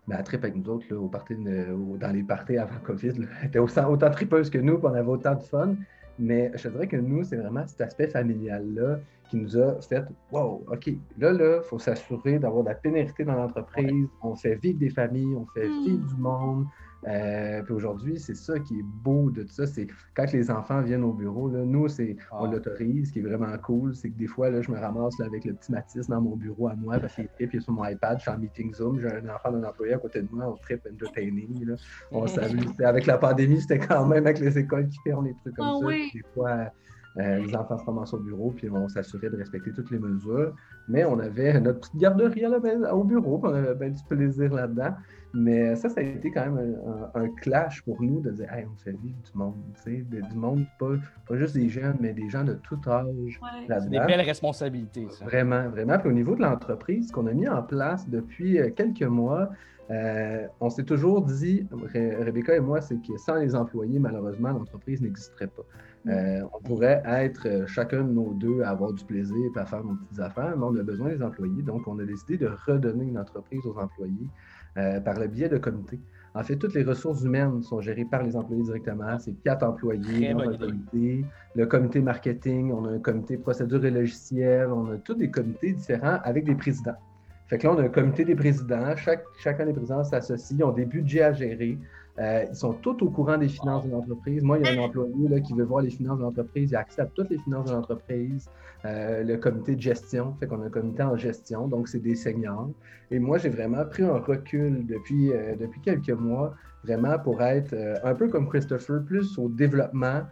mais elle tripe avec nous autres là, au party dans les parties avant COVID. Elle était autant, autant tripeuse que nous, puis on avait autant de fun. Mais je dirais que nous, c'est vraiment cet aspect familial-là qui nous a fait Wow, OK, là, là, il faut s'assurer d'avoir de la pénérité dans l'entreprise. On fait vivre des familles, on fait hmm. vivre du monde. Euh, puis aujourd'hui, c'est ça qui est beau de tout ça. C'est quand les enfants viennent au bureau, là, nous, c'est, on Ah. l'autorise, ce qui est vraiment cool. C'est que des fois, là, je me ramasse là, avec le petit Mathis dans mon bureau à moi parce qu'il est sur mon iPad, je suis en meeting Zoom, j'ai un enfant d'un employé à côté de moi, on trip entertaining. Là. On s'amuse. Avec la pandémie, c'était quand même avec les écoles qui ferment des trucs comme Ah ça. oui. Des fois, euh, les enfants se ramassent au bureau, puis on s'assurait de respecter toutes les mesures. Mais on avait notre petite garderie à la maison- au bureau, puis on avait bien du plaisir là-dedans. Mais ça, ça a été quand même un, un- un clash pour nous de dire, hey, on fait vivre du monde, tu sais, de- du monde, pas, pas juste des jeunes, mais des gens de tout âge Ouais. C'est des belles responsabilités, ça. Vraiment, vraiment. Puis au niveau de l'entreprise, ce qu'on a mis en place depuis euh, quelques mois, euh, on s'est toujours dit, Rebecca et moi, c'est que sans les employés, malheureusement, l'entreprise n'existerait pas. Euh, on pourrait être euh, chacun de nos deux à avoir du plaisir et à faire nos petites affaires, mais on a besoin des employés. Donc, on a décidé de redonner une entreprise aux employés euh, par le biais de comités. En fait, toutes les ressources humaines sont gérées par les employés directement. C'est quatre employés dans idée. comité. Le comité marketing, on a un comité procédure et logiciel, on a tous des comités différents avec des présidents. Fait que là, on a un comité des présidents. Chaque, chacun des présidents s'associe, ils ont des budgets à gérer. Euh, ils sont tous au courant des finances de l'entreprise. Moi, il y a un employé là, qui veut voir les finances de l'entreprise. Il a à toutes les finances de l'entreprise. Euh, le comité de gestion, fait qu'on a un comité en gestion, donc c'est des seniors. Et moi, j'ai vraiment pris un recul depuis, euh, depuis quelques mois, vraiment pour être un peu comme Christopher, plus au développement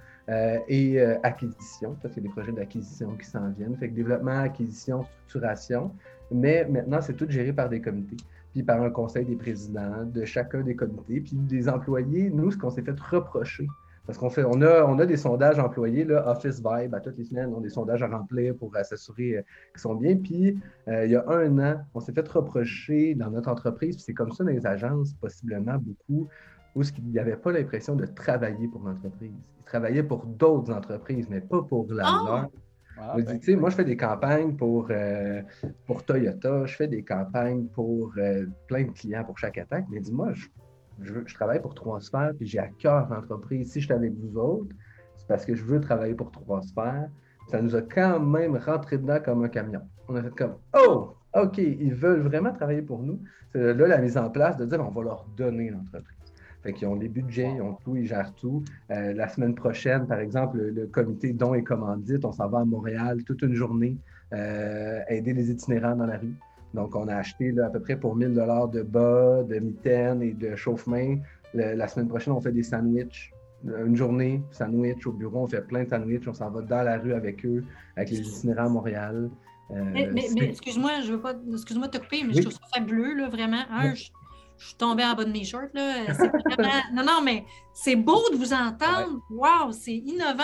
et acquisition. Ça, c'est des projets d'acquisition qui s'en viennent. Fait que développement, acquisition, structuration. Mais maintenant, c'est tout géré par des comités, puis par un conseil des présidents de chacun des comités, puis des employés. Nous, ce qu'on s'est fait reprocher, parce qu'on fait, on a, on a des sondages employés, là, Office Vibe, à toutes les semaines, on a des sondages à remplir pour s'assurer euh, qu'ils sont bien. Puis, euh, il y a un an, on s'est fait reprocher dans notre entreprise, puis c'est comme ça dans les agences, possiblement beaucoup, où il n'y avait pas l'impression de travailler pour l'entreprise. Ils travaillaient pour d'autres entreprises, mais pas pour la Ah! leur. Ah, On dit, ben, tu sais, moi, je fais des campagnes pour, euh, pour Toyota, je fais des campagnes pour euh, plein de clients pour chaque attaque, mais dis-moi, je, je, veux- je travaille pour Trois Sphères, puis j'ai à cœur l'entreprise. Si je suis avec vous autres, c'est parce que je veux travailler pour Trois Sphères. Ça nous a quand même rentré dedans comme un camion. On a fait comme, oh, OK, ils veulent vraiment travailler pour nous. C'est là la mise en place de dire, on va leur donner l'entreprise. Fait qu'ils ont des budgets, ils ont tout, ils gèrent tout. Euh, la semaine prochaine, par exemple, le, le comité dons et commandites, on s'en va à Montréal toute une journée euh, aider les itinérants dans la rue. Donc, on a acheté là, à peu près pour 1000 dollars de bas, de mitaines et de chauffe-main. La semaine prochaine, on fait des sandwichs. Une journée, sandwich au bureau, on fait plein de sandwichs, on s'en va dans la rue avec eux, avec les itinérants à Montréal. Euh, Mais, mais- c'est- mais excuse-moi, je veux pas. Excuse-moi de te couper, mais Oui. je trouve ça fabuleux, là, vraiment. Un, je, je suis tombée en bas de mes shorts, là. Vraiment- Non, non, mais c'est beau de vous entendre. Wow, c'est innovant.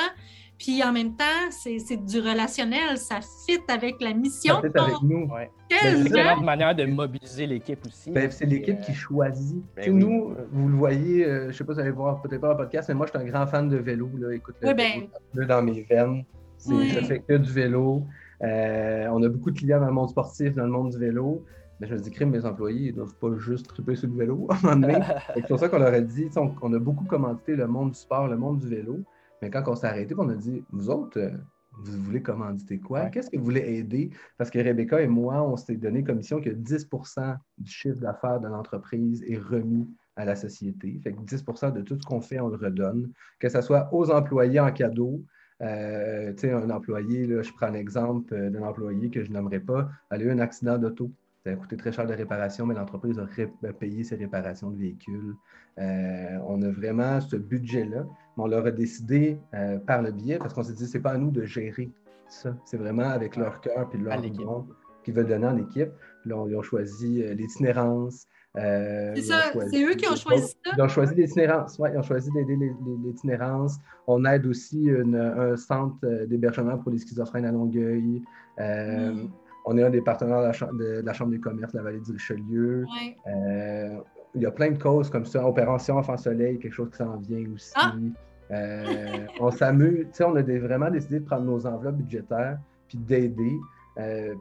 Puis en même temps, c'est du relationnel. Ça fit avec la mission. ça fait avec nous. ouais. C'est une Tellement. excellente manière de mobiliser l'équipe aussi. Ben, c'est l'équipe Puis, qui euh, choisit. ben Tu sais, oui. Nous, vous le voyez, euh, je ne sais pas si vous allez voir peut-être pas le podcast, mais moi, je suis un grand fan de vélo. Là. Écoute, le Oui, ben. vélo, c'est un peu dans mes veines. Oui. Je fais que du vélo. Euh, on a beaucoup de clients dans le monde sportif, dans le monde du vélo. Mais je me dis, crime, mes employés, ils ne doivent pas juste triper sur le vélo à un moment donné. C'est pour ça qu'on leur a dit, on, on a beaucoup commandité le monde du sport, le monde du vélo. Mais quand on s'est arrêté, on a dit, vous autres, euh, vous voulez commanditer quoi? Ouais. Qu'est-ce que vous voulez aider? Parce que Rebecca et moi, on s'est donné comme mission que 10% du chiffre d'affaires de l'entreprise est remis à la société. Fait que 10% de tout ce qu'on fait, on le redonne. Que ce soit aux employés en cadeau. Euh, tu sais, un employé, là, je prends l'exemple euh, d'un employé que je nommerai pas, elle a eu un accident d'auto. Ça a coûté très cher de réparation, mais l'entreprise a ré- a payé ses réparations de véhicules. Euh, on a vraiment ce budget-là, mais on leur a décidé euh, par le biais, parce qu'on s'est dit, c'est pas à nous de gérer ça. C'est vraiment avec leur cœur et À leur don qu'ils veulent donner en équipe. Là, on- ils ont choisi euh, l'itinérance. euh, C'est ça, choisi- c'est eux qui ont choisi ça? Ils ont choisi l'itinérance, oui, ils ont choisi d'aider les- les- l'itinérance. On aide aussi une- un centre d'hébergement pour les schizophrènes à Longueuil. Euh, Mm. On est un des partenaires de la, Chambre, de, de la Chambre des commerces de la vallée du Richelieu. Ouais. Euh, il y a plein de causes comme ça. Opération Enfant Soleil, quelque chose qui s'en vient aussi. Ah! Euh, on s'amuse. Tu sais, on a des- vraiment décidé de prendre nos enveloppes budgétaires puis d'aider, euh,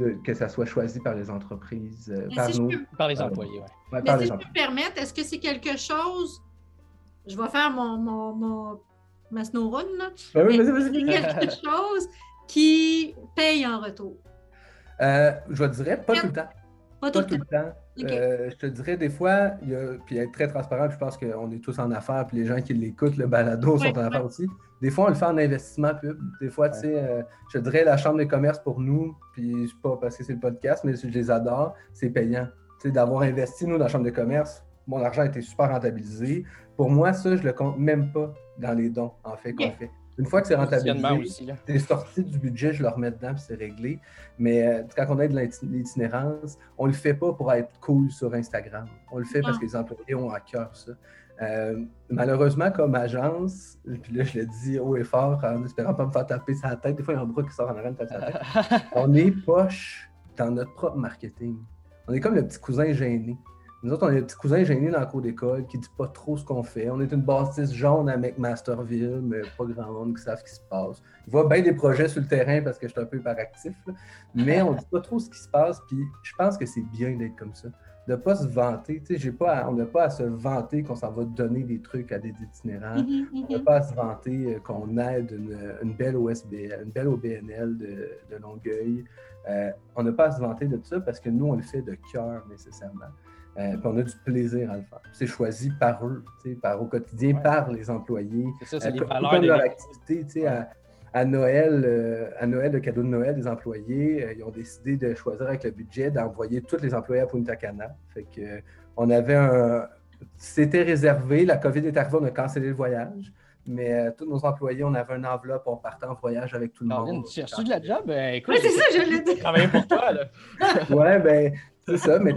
de- que ça soit choisi par les entreprises, euh, par si peux Par les employés, ouais. ouais, Mais par si les je peux entreprises. me permettre, est-ce que c'est quelque chose. Je vais faire mon, mon, mon- ma snow run, là. Ouais, oui, Mais vas-y, vas-y, c'est vas-y. quelque chose qui paye en retour. Euh, je dirais pas tout le temps. Pas tout Pas le tout temps. le temps. je te dirais, des fois, il y a, puis être très transparent, je pense qu'on est tous en affaires, puis les gens qui l'écoutent, le balado, sont en affaires aussi. Des fois, on le fait en investissement pub. Des fois, tu sais, je te dirais, la Chambre des commerces pour nous, puis pas parce que c'est le podcast, mais je les adore, c'est payant. Tu sais, d'avoir investi, nous, dans la Chambre des commerces, mon argent a été super rentabilisé. Pour moi, ça, je le compte même pas dans les dons, en fait, qu'on fait. Une fois que c'est rentabilisé, c'est sorti du budget, je le remets dedans, puis c'est réglé. Mais euh, quand on a de l'itinérance, on le fait pas pour être cool sur Instagram. On le fait parce que les employés ont à cœur ça. Euh, malheureusement, comme agence, puis là, je le dis haut et fort en espérant pas me faire taper sa tête. Des fois, il y a un bras qui sort en arrière de sa tête. on est poche dans notre propre marketing. On est comme le petit cousin gêné. Nous autres, on est un petit cousin gêné dans la cour d'école qui dit pas trop ce qu'on fait. On est une bâtisse jaune avec Masterville, mais pas grand monde qui savent ce qui se passe. Ils voient bien des projets sur le terrain parce que je suis un peu hyperactif, mais on dit pas trop ce qui se passe. Puis je pense que c'est bien d'être comme ça. De pas se vanter. Tu sais, j'ai pas on n'a pas à se vanter qu'on s'en va donner des trucs à des itinérants. Mm-hmm, on n'a mm-hmm. pas à se vanter euh, qu'on aide une, belle OSB, une belle OBNL de, Longueuil. Euh, on n'a pas à se vanter de ça parce que nous, on le fait de cœur nécessairement. Euh, on a du plaisir à le faire. C'est choisi par eux, par, au quotidien, par les employés. C'est ça, c'est euh, les valeurs. leur activité, à, à, Noël, euh, à Noël, le cadeau de Noël des employés, ils ont décidé de choisir avec le budget d'envoyer tous les employés à Punta Cana. Fait que, on avait un. C'était réservé, la COVID est arrivée, on a cancellé le voyage. Mais tous nos employés, on avait une enveloppe, on partait en voyage avec tout le monde. Tu as reçu de la job? Ben, écoute, c'est ça, je l'ai dit. Travailler pour toi, là. ouais, ben, c'est ça, mais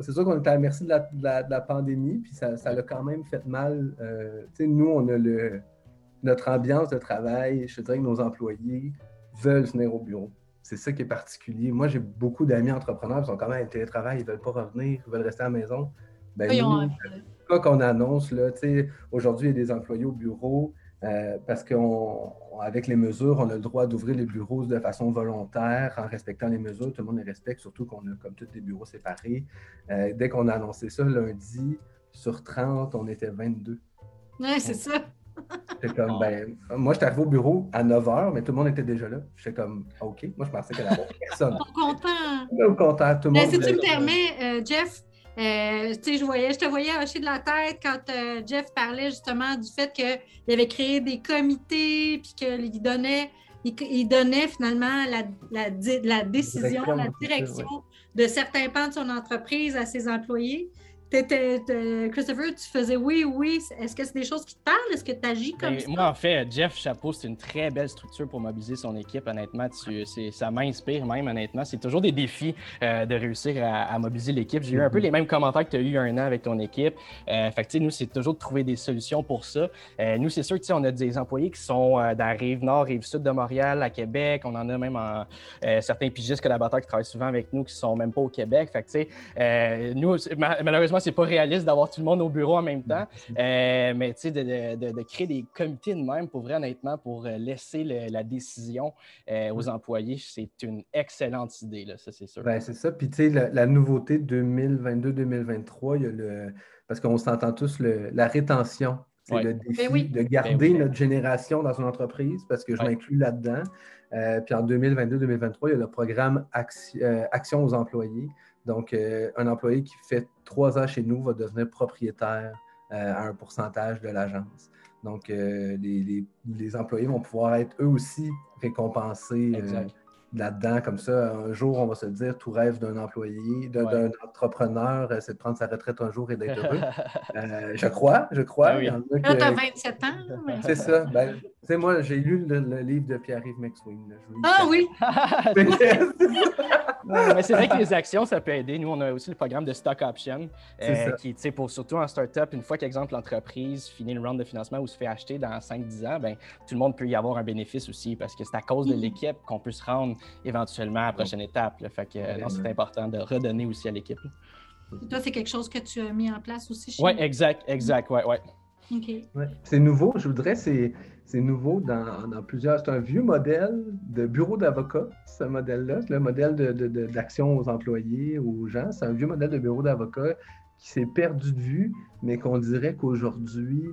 c'est sûr qu'on était à merci de la, pandémie, puis ça, ça a quand même fait mal. Euh, nous, on a le, notre ambiance de travail, je te dirais que nos employés veulent venir au bureau. C'est ça qui est particulier. Moi, j'ai beaucoup d'amis entrepreneurs qui sont quand même en télétravail, ils ne veulent pas revenir, ils veulent rester à la maison. Ben, nous, quoi qu'on annonce, là, aujourd'hui, il y a des employés au bureau, euh, parce qu'avec les mesures, on a le droit d'ouvrir les bureaux de façon volontaire en respectant les mesures. Tout le monde les respecte, surtout qu'on a comme tous les bureaux séparés. Euh, dès qu'on a annoncé ça lundi, sur 30, on était 22. Oui, c'est ça. comme, ben, moi, j'étais arrivé au bureau à 9 h, mais tout le monde était déjà là. J'étais comme, OK, moi, je pensais qu'il y avait personne. content. content, tout le monde. si tu me permets, euh, Jeff, euh, je, voyais, je te voyais hocher de la tête quand euh, Jeff parlait justement du fait qu'il avait créé des comités, puis qu'il donnait, il, donnait finalement la, la, la décision, la direction de certains pans de son entreprise à ses employés. Christopher, tu faisais oui, oui. Est-ce que c'est des choses qui te parlent? Est-ce que tu agis comme ben, ça? Moi, en fait, Jeff Chapeau, c'est une très belle structure pour mobiliser son équipe. Honnêtement, ça m'inspire même, honnêtement. C'est toujours des défis euh, de réussir à, mobiliser l'équipe. J'ai eu un peu mm-hmm. les mêmes commentaires que tu as eu un an avec ton équipe. Euh, fait nous, c'est toujours de trouver des solutions pour ça. Euh, nous, c'est sûr que on a des employés qui sont dans la rive nord, rive sud de Montréal, à Québec. On en a même en, certains pigistes collaborateurs qui travaillent souvent avec nous qui sont même pas au Québec. Fait nous, malheureusement, c'est pas réaliste d'avoir tout le monde au bureau en même temps. Euh, mais tu sais, de, créer des comités de même, pour vrai, honnêtement, pour euh, laisser la décision euh, aux employés, c'est une excellente idée, là, ça, c'est sûr. Ben, c'est ça. Puis, tu sais, la, nouveauté 2022-2023, il y a le. Parce qu'on s'entend tous, le, la rétention. C'est le défi ben de garder ben notre génération dans une entreprise, parce que je m'inclus là-dedans. puis en 2022-2023, il y a le programme Action aux employés. Donc, euh, un employé qui fait trois ans chez nous va devenir propriétaire euh, à un pourcentage de l'agence. Donc, euh, les, employés vont pouvoir être eux aussi récompensés là-dedans. Comme ça, un jour, on va se dire, tout rêve d'un employé, d'un entrepreneur, c'est de prendre sa retraite un jour et d'être heureux. je crois, je crois. Ben tu as 27 ans. C'est ça. Ben, moi, j'ai lu le, livre de Pierre-Yves McSween. Ah oui! mais c'est vrai que les actions, ça peut aider. Nous, on a aussi le programme de stock option, euh, qui, pour surtout en startup, une fois qu'exemple l'entreprise finit le round de financement ou se fait acheter dans 5-10 ans, ben, tout le monde peut y avoir un bénéfice aussi parce que c'est à cause de l'équipe qu'on peut se rendre éventuellement à la prochaine étape. Fait que c'est important de redonner aussi à l'équipe. Toi, c'est quelque chose que tu as mis en place aussi chez Oui, exact, exact, ouais, ouais. C'est nouveau, je voudrais, c'est nouveau dans, plusieurs. C'est un vieux modèle de bureau d'avocat, ce modèle-là. Le modèle d'action de, aux employés, aux gens. C'est un vieux modèle de bureau d'avocat qui s'est perdu de vue, mais qu'on dirait qu'aujourd'hui,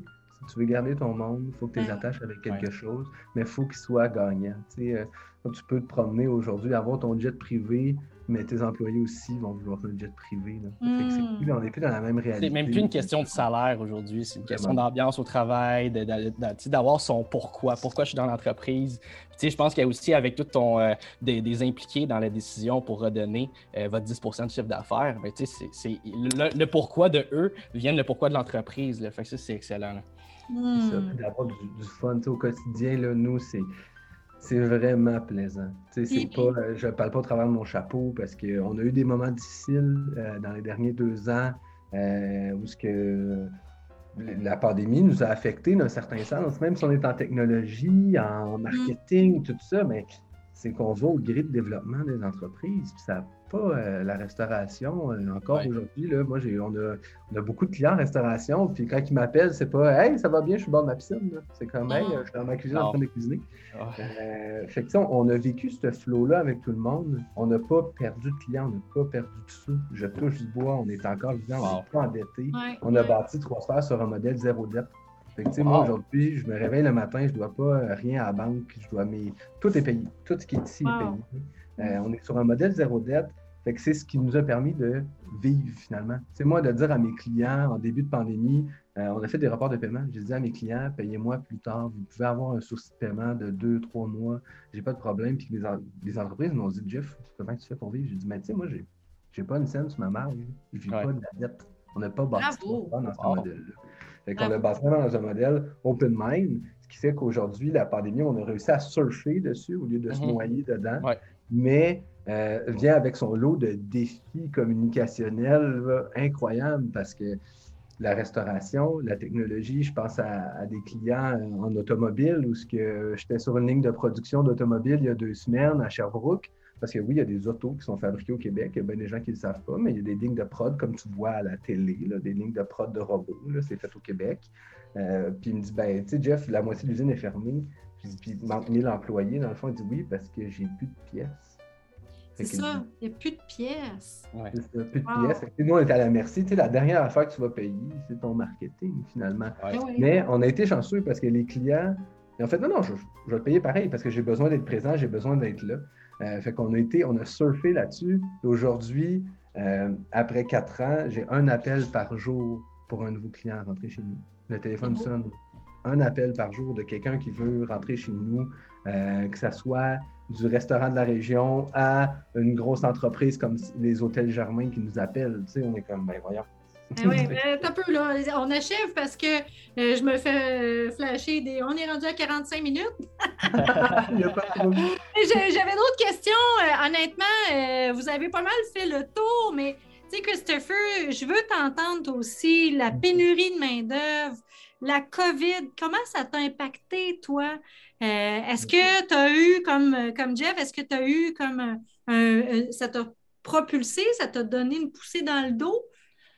si tu veux garder ton monde, il faut que tu les attaches avec quelque chose, mais il faut qu'il soit gagnant. Tu, euh, tu peux te promener aujourd'hui, avoir ton jet privé, mais tes employés aussi vont vouloir un jet privé. Là. Fait que c'est Mm. plus- on n'est plus dans la même réalité. C'est même plus une question de salaire aujourd'hui, c'est une question d'ambiance au travail, d'avoir son pourquoi, pourquoi je suis dans l'entreprise. Puis, tu sais, Je pense qu'il y a aussi avec tout ton euh, des, des impliqués dans la décision pour redonner euh, votre 10% de chiffre d'affaires, ben, tu sais, c'est- c'est le, le pourquoi de eux vient le pourquoi de l'entreprise. Fait que ça, c'est excellent. Hmm. d'avoir du, du fun au quotidien, là, nous, c'est. C'est vraiment plaisant. Tu sais, c'est pas, euh, je ne parle pas au travers de mon chapeau parce qu'on a eu des moments difficiles euh, dans les derniers deux ans euh, où ce que la pandémie nous a affectés d'un certain sens, même si on est en technologie, en marketing, tout ça, mais c'est qu'on va au gré de développement des entreprises. Puis ça n'a pas euh, la restauration. euh, encore Ouais. aujourd'hui, là, moi, j'ai, on, a, on a beaucoup de clients en restauration. Puis quand ils m'appellent, c'est pas Hey, ça va bien, je suis au bord de ma piscine. là. C'est comme Hey, Ah. euh, je suis dans ma cuisine en train de cuisiner. Ah. Euh, fait que, tu sais, on, on a vécu ce flow-là avec tout le monde. On n'a pas perdu de clients, on n'a pas perdu de sous. Je touche du bois, on est encore vivant, on n'est pas endetté. Ouais, On a bâti trois sphères sur un modèle zéro dette. Fait que, moi, Wow. aujourd'hui, je me réveille le matin, je ne dois pas euh, rien à la banque, je dois mes... tout est payé. Tout ce qui est ici Wow. est payé. Euh, on est sur un modèle zéro dette. Fait que c'est ce qui nous a permis de vivre finalement. C'est moi de dire à mes clients en début de pandémie, euh, on a fait des rapports de paiement. J'ai dit à mes clients, payez-moi plus tard. Vous pouvez avoir un souci de paiement de deux, trois mois. J'ai pas de problème. Puis les, en- les entreprises m'ont dit, Jeff, comment tu fais pour vivre? J'ai dit, mais tu sais, moi, j'ai, j'ai pas une scène sur ma marge. Je vis Ouais. pas de la dette. On n'a pas bâti dans ce Wow. modèle-là. Fait qu'on Bravo. a vraiment dans un modèle open mind, ce qui fait qu'aujourd'hui, la pandémie, on a réussi à surfer dessus au lieu de se Mhm. noyer dedans. Ouais. Mais euh, vient avec son lot de défis communicationnels là, incroyables parce que la restauration, la technologie, je pense à, à des clients euh, en automobile où ce que j'étais sur une ligne de production d'automobile il y a deux semaines à Sherbrooke. Parce que oui, il y a des autos qui sont fabriqués au Québec. Il y a bien des gens qui ne le savent pas, mais il y a des lignes de prod, comme tu vois à la télé, là, des lignes de prod de robots. là, C'est fait au Québec. Euh, puis il me dit, ben, tu sais, Jeff, la moitié de l'usine est fermée. Puis il manque 1000 employés. Dans le fond, il dit oui, parce que j'ai plus de pièces. C'est ça, il n'y a plus de pièces. Ouais. c'est ça, plus de Wow. pièces. Nous, on est à la merci. Tu sais, la dernière affaire que tu vas payer, c'est ton marketing, finalement. Ouais. Ah. Mais on a été chanceux parce que les clients, ils ont fait non, non, je, je vais le payer pareil parce que j'ai besoin d'être présent, j'ai besoin d'être là. Euh, fait qu'on a été, on a surfé là-dessus. Aujourd'hui, euh, après quatre ans, j'ai un appel par jour pour un nouveau client à rentrer chez nous. Le téléphone beau. sonne. Un appel par jour de quelqu'un qui veut rentrer chez nous, euh, que ce soit du restaurant de la région à une grosse entreprise comme les hôtels Germain qui nous appellent. Tu sais, on est comme, ben voyons. Ah ouais, mais t'as peu là. On achève parce que euh, je me fais euh, flasher des. On est rendu à 45 minutes. J'avais d'autres questions. Euh, honnêtement, vous avez pas mal fait le tour, mais tu sais, Christopher, je veux t'entendre aussi. La pénurie de main-d'œuvre, la COVID, comment ça t'a impacté, toi? Est-ce que tu as eu, comme, comme Jeff, est-ce que tu as eu comme ça t'a propulsé, ça t'a donné une poussée dans le dos?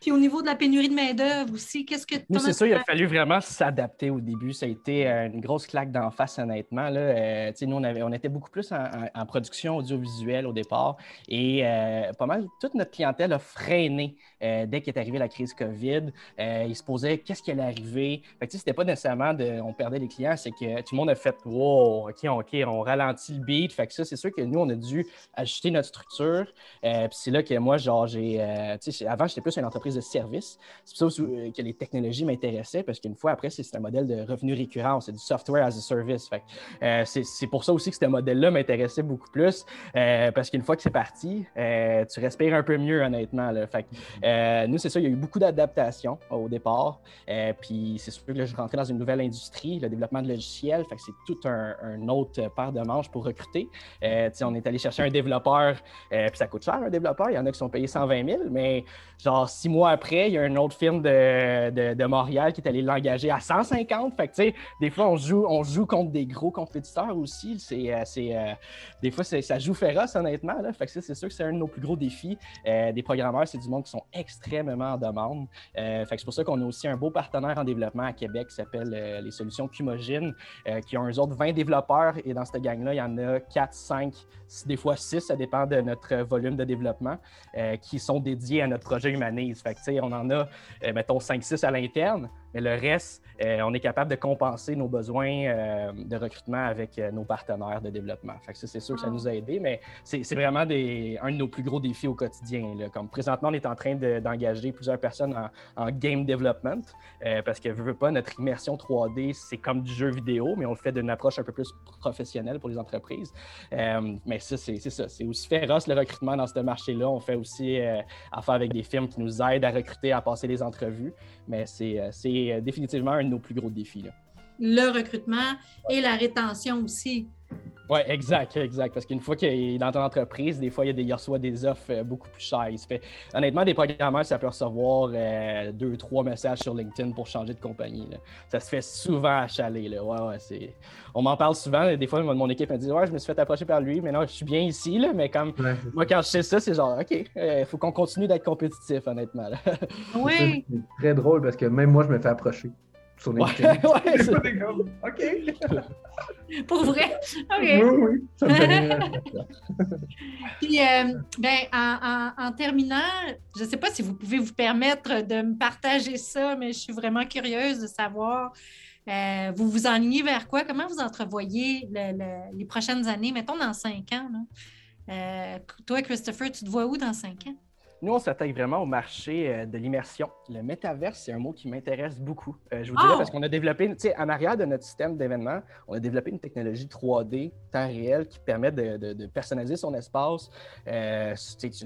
Puis au niveau de la pénurie de main-d'œuvre aussi, qu'est-ce que comment c'est ça, il a fallu vraiment s'adapter au début. Ça a été euh, une grosse claque d'en face, honnêtement. Là. Euh, nous, on, avait, on était beaucoup plus en, en- en production audiovisuelle au départ et euh, pas mal, toute notre clientèle a freiné euh, dès qu'est arrivée la crise COVID. Euh, ils se posaient qu'est-ce qui allait arriver? Fait que, c'était pas nécessairement de, on perdait les clients, c'est que tout le monde a fait Wow, OK, OK, on ralentit le beat. Fait ça, c'est sûr que nous, on a dû ajuster notre structure. Euh, puis c'est là que moi, genre, j'ai. euh, avant, j'étais plus une entreprise de service. C'est pour ça que les technologies m'intéressaient parce qu'une fois après, c'est un modèle de revenu récurrent. C'est du software as a service. Fait c'est pour ça aussi que ce modèle-là m'intéressait beaucoup plus parce qu'une fois que c'est parti, tu respires un peu mieux, honnêtement. Là. Fait euh, nous, c'est ça, il y a eu beaucoup d'adaptations au départ. Euh, puis c'est sûr que là, je rentrais dans une nouvelle industrie, le développement de logiciels. Fait que c'est tout un, autre paire de manches pour recruter. Euh, on est allé chercher un développeur, euh, puis ça coûte cher, un développeur. Il y en a qui sont payés 120 000, mais genre six mois après, il y a un autre film de, de, Montréal qui est allé l'engager à 150. Fait que, tu sais, des fois, on joue, on joue contre des gros compétiteurs aussi. C'est, euh, euh, des fois, ça joue féroce, honnêtement. Là. Fait que c'est sûr que c'est un de nos plus gros défis. Euh, des programmeurs, c'est du monde qui sont extrêmement en demande. Euh, c'est pour ça qu'on a aussi un beau partenaire en développement à Québec qui s'appelle euh, les solutions Cumogine, euh, qui ont autres 20 développeurs. Et dans cette gang-là, il y en a 4, 5, des fois 6, ça dépend de notre volume de développement, euh, qui sont dédiés à notre projet Humanise. Fait que, on en a, euh, mettons, 5-6 à l'interne. Mais le reste, euh, on est capable de compenser nos besoins euh, de recrutement avec euh, nos partenaires de développement. Fait que ça, c'est sûr que ça nous a aidé, mais c'est vraiment des, un de nos plus gros défis au quotidien. Là. Comme présentement, on est en train d'engager plusieurs personnes en, game development parce que, veux, veux pas, notre immersion 3D, c'est comme du jeu vidéo, mais on le fait d'une approche un peu plus professionnelle pour les entreprises. mais ça, c'est ça. C'est aussi féroce le recrutement dans ce marché-là. On fait aussi affaire avec des firmes qui nous aident à recruter, à passer les entrevues. Mais c'est définitivement un de nos plus gros défis. Le recrutement et la rétention aussi. Oui, exact, exact. Parce qu'une fois qu'il est dans ton entreprise, des fois, il, y a des, reçoit des offres euh, beaucoup plus chères. fait... Honnêtement, des programmeurs, ça peut recevoir euh, deux, trois messages sur LinkedIn pour changer de compagnie. Ça se fait souvent achaler. Là. Ouais, ouais, c'est... On m'en parle souvent. Des fois, mon équipe me dit Ouais, je me suis fait approcher par lui, mais non, je suis bien ici. Là. Mais comme moi, quand je sais ça, c'est genre OK, il euh, faut qu'on continue d'être compétitif, honnêtement. Oui. C'est très drôle parce que même moi, je me fais approcher Ouais, OK. Pour vrai? OK. Oui, oui. Ça Puis, euh, ben, en, terminant, je ne sais pas si vous pouvez vous permettre de me partager ça, mais je suis vraiment curieuse de savoir. Euh, vous vous enlignez vers quoi? Comment vous entrevoyez les prochaines années, mettons dans cinq ans? Euh, toi, Christopher, tu te vois où dans cinq ans? Nous, on s'attaque vraiment au marché euh, de l'immersion. Le métaverse, c'est un mot qui m'intéresse beaucoup. Euh, je vous dirais oh! parce qu'on a développé, tu sais, en arrière de notre système d'événements, on a développé une technologie 3D, temps réel, qui permet de, personnaliser son espace, euh,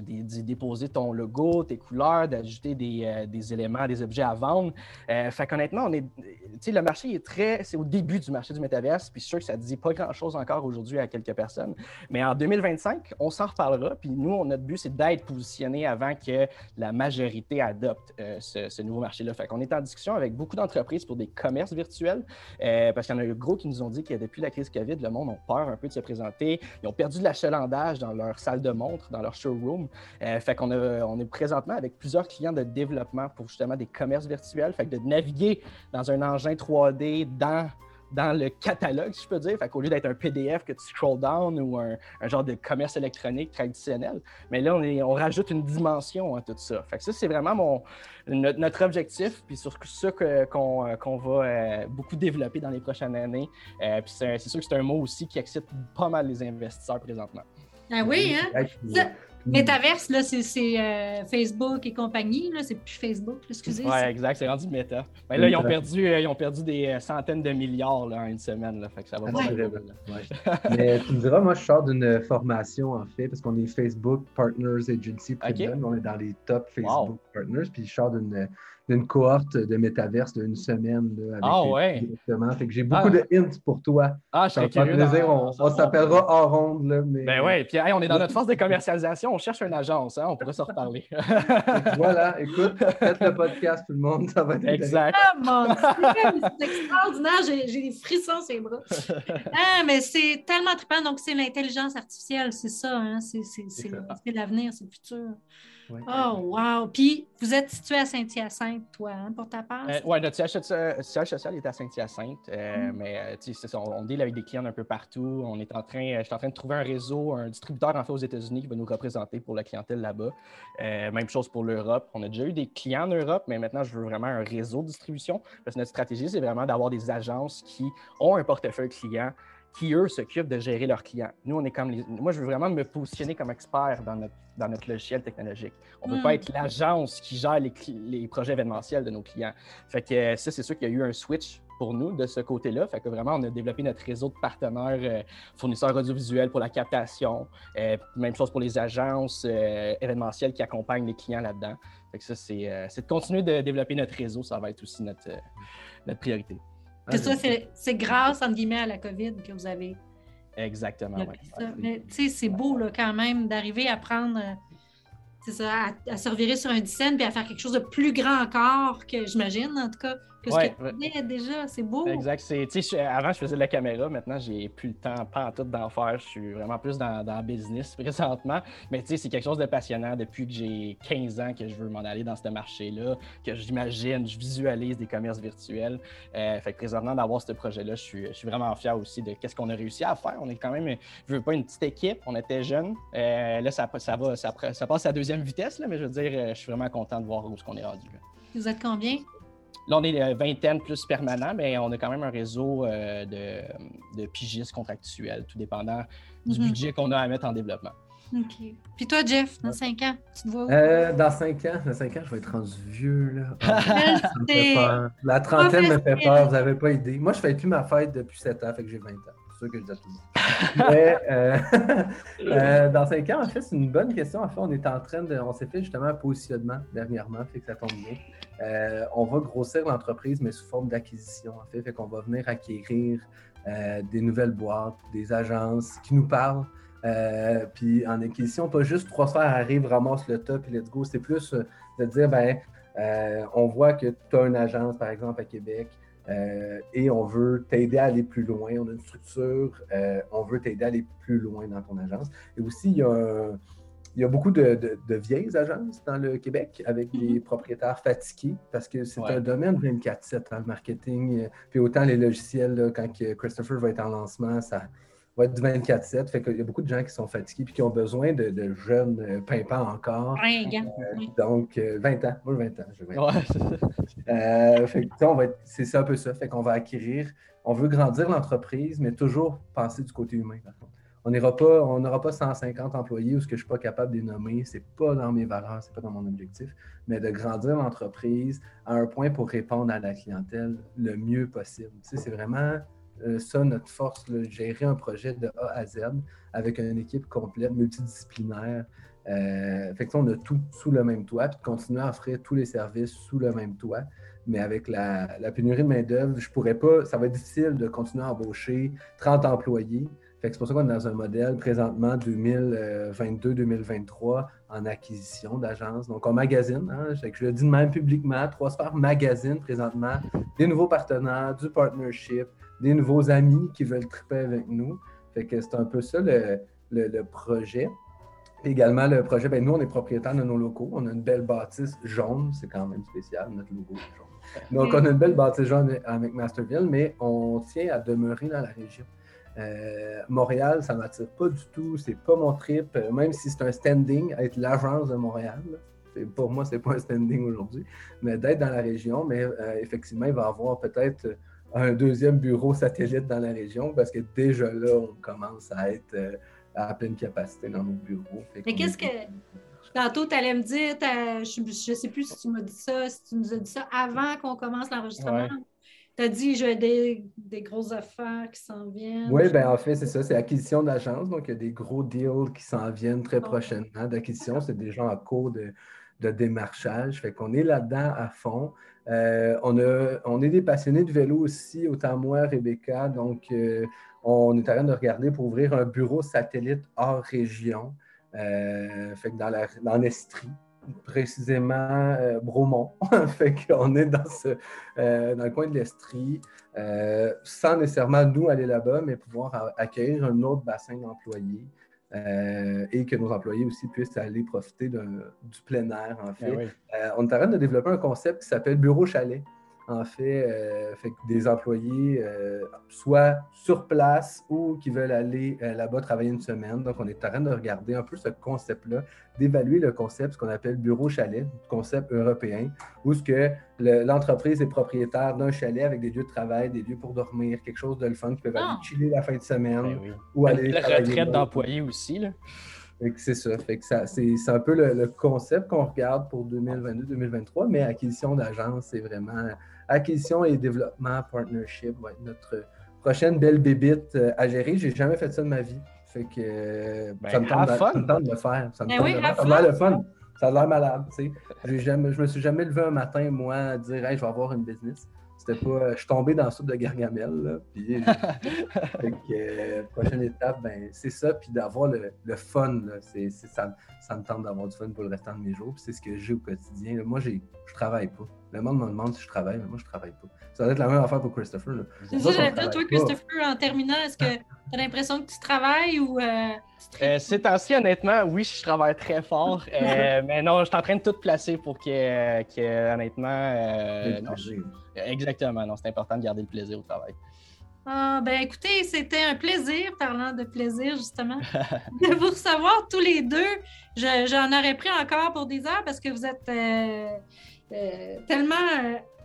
d'y déposer ton logo, tes couleurs, d'ajouter des, éléments, des objets à vendre. fait qu'honnêtement, on est, tu sais, le marché est très, c'est au début du marché du métaverse, puis je suis sûr que ça ne dit pas grand-chose encore aujourd'hui à quelques personnes. Mais en 2025, on s'en reparlera, puis nous, notre but, c'est d'être positionné avant que la majorité adopte euh, ce, nouveau marché-là. Fait qu'on est en discussion avec beaucoup d'entreprises pour des commerces virtuels, euh, parce qu'il y en a eu gros qui nous ont dit que depuis la crise COVID, le monde a peur un peu de se présenter. Ils ont perdu de l'achalandage dans leur salle de montre, dans leur showroom. Euh, fait qu'on on est présentement avec plusieurs clients de développement pour justement des commerces virtuels. Fait que de naviguer dans un engin 3D dans dans le catalogue, si je peux dire. Fait qu'au lieu d'être un PDF que tu scroll down ou un, genre de commerce électronique traditionnel, mais là, on, on rajoute une dimension à tout ça. Fait que ça, c'est vraiment mon, notre, objectif, puis sur ce qu'on va euh, beaucoup développer dans les prochaines années. Euh, puis c'est sûr que c'est un mot aussi qui excite pas mal les investisseurs présentement. Ah oui, hein? Metaverse, là, c'est euh, Facebook et compagnie, là, c'est plus Facebook, excusez. Oui, exact, c'est rendu Meta. Mais là, ils ont perdu, euh, ils ont perdu des euh, centaines de milliards là, en une semaine, là, fait que ça va pas Mais tu me diras, moi, je sors d'une formation, en fait, parce qu'on est Facebook Partners Agency Premium, on est dans les top Facebook Partners, puis je sors d'une d'une cohorte de métaverse d'une semaine. Là, avec ah ouais. Directement. Fait que j'ai beaucoup ah. de hints pour toi. Ah, je serais curieux. Plaisir, on, on s'appellera ronde. Là, mais... Ben ouais, puis on est dans notre phase de commercialisation, on cherche une agence, hein, on pourrait se reparler. voilà, écoute, faites le podcast, tout le monde, ça va être Exact. Ah mon c'est extraordinaire, j'ai des frissons sur les bras. ah, mais c'est tellement trippant, donc c'est l'intelligence artificielle, c'est ça, hein? c'est l'avenir, c'est le futur. Oh, wow! Puis, vous êtes situé à Saint-Hyacinthe, toi, hein, pour ta part? Euh, oui, notre siège, social est à Saint-Hyacinthe, euh, mm. mais euh, on, on deal avec des clients un peu partout. On est en train, je suis en train de trouver un réseau, un distributeur en fait aux États-Unis qui va nous représenter pour la clientèle là-bas. même chose pour l'Europe. On a déjà eu des clients en Europe, mais maintenant, je veux vraiment un réseau de distribution parce que notre stratégie, c'est vraiment d'avoir des agences qui ont un portefeuille client qui, eux, s'occupent de gérer leurs clients. Nous, on est comme les... Moi, je veux vraiment me positionner comme expert dans notre, dans notre logiciel technologique. On ne veut pas hmm. être l'agence qui gère les, les, projets événementiels de nos clients. Fait que euh, ça, c'est sûr qu'il y a eu un switch pour nous de ce côté-là. Fait que vraiment, on a développé notre réseau de partenaires euh, fournisseurs audiovisuels pour la captation. Euh, même chose pour les agences événementielles qui accompagnent les clients là-dedans. Fait que ça, c'est de continuer de développer notre réseau. Ça va être aussi notre, notre priorité. Ça, c'est grâce, entre guillemets, à la COVID que vous avez. Exactement, oui. Mais tu sais, c'est beau là, quand même d'arriver à prendre. C'est ça, à, à, se revirer sur un scène puis à faire quelque chose de plus grand encore que j'imagine, en tout cas, que ce que déjà. C'est beau. Exact. avant, je faisais de la caméra. Maintenant, j'ai plus le temps, pas en tout d'en faire. Je suis vraiment plus dans, dans le business présentement. Mais tu sais, c'est quelque chose de passionnant depuis que j'ai 15 ans que je veux m'en aller dans ce marché-là, que j'imagine, je visualise des commerces virtuels. Euh, fait que présentement, d'avoir ce projet-là, je suis, je suis vraiment fier aussi de ce qu'on a réussi à faire. On est quand même, je veux pas une petite équipe. On était jeunes. Euh, là, ça, ça, va, ça, passe à deuxième vitesse, là, mais je veux dire, euh, je suis vraiment content de voir où ce qu'on est rendu. Vous êtes combien? Là, on est vingtaine plus permanent, mais on a quand même un réseau de, de pigistes contractuels, tout dépendant du mhm. budget qu'on a à mettre en développement. OK. Puis toi, Jeff, dans cinq ans, tu te vois où? Euh, dans cinq ans, dans cinq ans, je vais être rendu vieux. Là. ça me fait peur. La trentaine me fait peur, vous n'avez pas idée. Moi, je fais plus ma fête depuis sept ans, fait que j'ai 20 ans. Que je dis à. Mais euh, euh, dans cinq ans, en fait, c'est une bonne question. En fait, on est en train de. On s'est fait justement un positionnement dernièrement, fait que ça tombe bien. on va grossir l'entreprise, mais sous forme d'acquisition, en fait. Fait qu'on va venir acquérir des nouvelles boîtes, des agences qui nous parlent. Euh, puis en acquisition, pas juste trois sphères arrivent, ramassent le top et let's go. C'est plus euh, de dire, ben, euh, on voit que tu as une agence, par exemple, à Québec, et on veut t'aider à aller plus loin. On a une structure, on veut t'aider à aller plus loin dans ton agence. Et aussi, il y a, beaucoup de, vieilles agences dans le Québec avec des mm-hmm. propriétaires fatigués parce que c'est un domaine 24-7 dans hein, le marketing. Puis autant les logiciels, quand Christopher va être en lancement, ça, va être du 24-7. Fait qu'il y a beaucoup de gens qui sont fatigués et qui ont besoin de, jeunes euh, pimpants encore. Euh, donc, 20 euh, ans. Moi, 20 ans. Ouais, c'est ça un peu ça. Fait qu'on va acquérir, on veut grandir l'entreprise, mais toujours penser du côté humain, On n'aura pas, on n'aura pas 150 employés ou ce que je ne suis pas capable de les nommer. Ce n'est pas dans mes valeurs, ce n'est pas dans mon objectif, mais de grandir l'entreprise à un point pour répondre à la clientèle le mieux possible. Tu sais, c'est vraiment euh, ça, notre force, gérer un projet de A à Z avec une équipe complète, multidisciplinaire. Euh, fait que, on a tout sous le même toit, puis continuer à offrir tous les services sous le même toit. Mais avec la, pénurie de main-d'œuvre, je pourrais pas, ça va être difficile de continuer à embaucher 30 employés. Fait que c'est pour ça qu'on est dans un modèle présentement 2022-2023 en acquisition d'agences. Donc, on magasine, hein, je le dis de même publiquement, Trois Sphères magazine présentement des nouveaux partenaires, du partnership, des nouveaux amis qui veulent triper avec nous. Fait que c'est un peu ça le, projet. également, le projet, ben nous, on est propriétaire de nos locaux. On a une belle bâtisse jaune. C'est quand même spécial, notre logo jaune. Donc, on a une belle bâtisse jaune avec Masterville, mais on tient à demeurer dans la région. Euh, Montréal, ça ne m'attire pas du tout. C'est pas mon trip, même si c'est un standing, être l'agence de Montréal. Pour moi, c'est pas un standing aujourd'hui, mais d'être dans la région. Mais euh, effectivement, il va y avoir peut-être un deuxième bureau satellite dans la région parce que déjà là, on commence à être euh, à pleine capacité dans nos bureaux. Mais qu'est-ce que. Tantôt, tu allais me dire, je ne sais plus si tu m'as dit ça, si tu nous as dit ça avant qu'on commence l'enregistrement. Tu as dit, j'ai des, des, grosses affaires qui s'en viennent. Oui, bien en fait, c'est ça, c'est acquisition d'agence. Donc, il y a des gros deals qui s'en viennent très prochainement. D'acquisition, c'est déjà en cours de, de démarchage. Fait qu'on est là-dedans à fond. Euh, on, est des passionnés de vélo aussi, autant moi, Rebecca. Donc, euh, on est en train de regarder pour ouvrir un bureau satellite hors région, euh, fait que dans, l'Estrie, précisément Bromont. fait qu'on est dans, dans le coin de l'Estrie, sans nécessairement nous aller là-bas, mais pouvoir accueillir un autre bassin d'employés. Euh, et que nos employés aussi puissent aller profiter du plein air, en fait. Ben euh, on est en train de développer un concept qui s'appelle Bureau Chalet en fait, euh, fait des employés euh, soit sur place ou qui veulent aller euh, là-bas travailler une semaine. Donc, on est en train de regarder un peu ce concept-là, d'évaluer le concept, ce qu'on appelle bureau chalet, concept européen, où ce que l'entreprise est propriétaire d'un chalet avec des lieux de travail, des lieux pour dormir, quelque chose de le fun qui peuvent aller ah! chiller la fin de semaine ben ou aller la retraite d'employés aussi là. C'est ça. Fait que ça, c'est, un peu le, le concept qu'on regarde pour 2022-2023, mais acquisition d'agence, c'est vraiment acquisition et développement, partnership, va être notre prochaine belle bébite euh, à gérer. J'ai jamais fait ça de ma vie. Fait que euh, ben, ça, me tente, de, le faire. Ça me ben tente de Ça a l'air le fun. Ça a l'air malade. Je Jamais, je me suis jamais levé un matin, moi, à dire hey, je vais avoir une business. C'était pas. Je suis tombé dans le soupe de Gargamel. Là, puis, fait que, euh, prochaine étape, ben, c'est ça. Puis d'avoir le, le, fun. Là, ça, ça, me tente d'avoir du fun pour le restant de mes jours. Puis c'est ce que j'ai au quotidien. Moi, je travaille pas. Le monde me demande si je travaille, mais moi, je travaille pas. Ça va être la même affaire pour Christopher. C'est ça, j'allais dire, toi, Christopher, en terminant, est-ce que tu as l'impression que tu travailles ou. Euh, euh, c'est ainsi, honnêtement, oui, je travaille très fort. Euh, mais non, je suis en train de tout placer pour que, que honnêtement. exactement, non, c'est important de garder le plaisir au travail. Ah, ben écoutez, c'était un plaisir, parlant de plaisir, justement, de vous recevoir tous les deux. J'en aurais pris encore pour des heures parce que vous êtes euh, tellement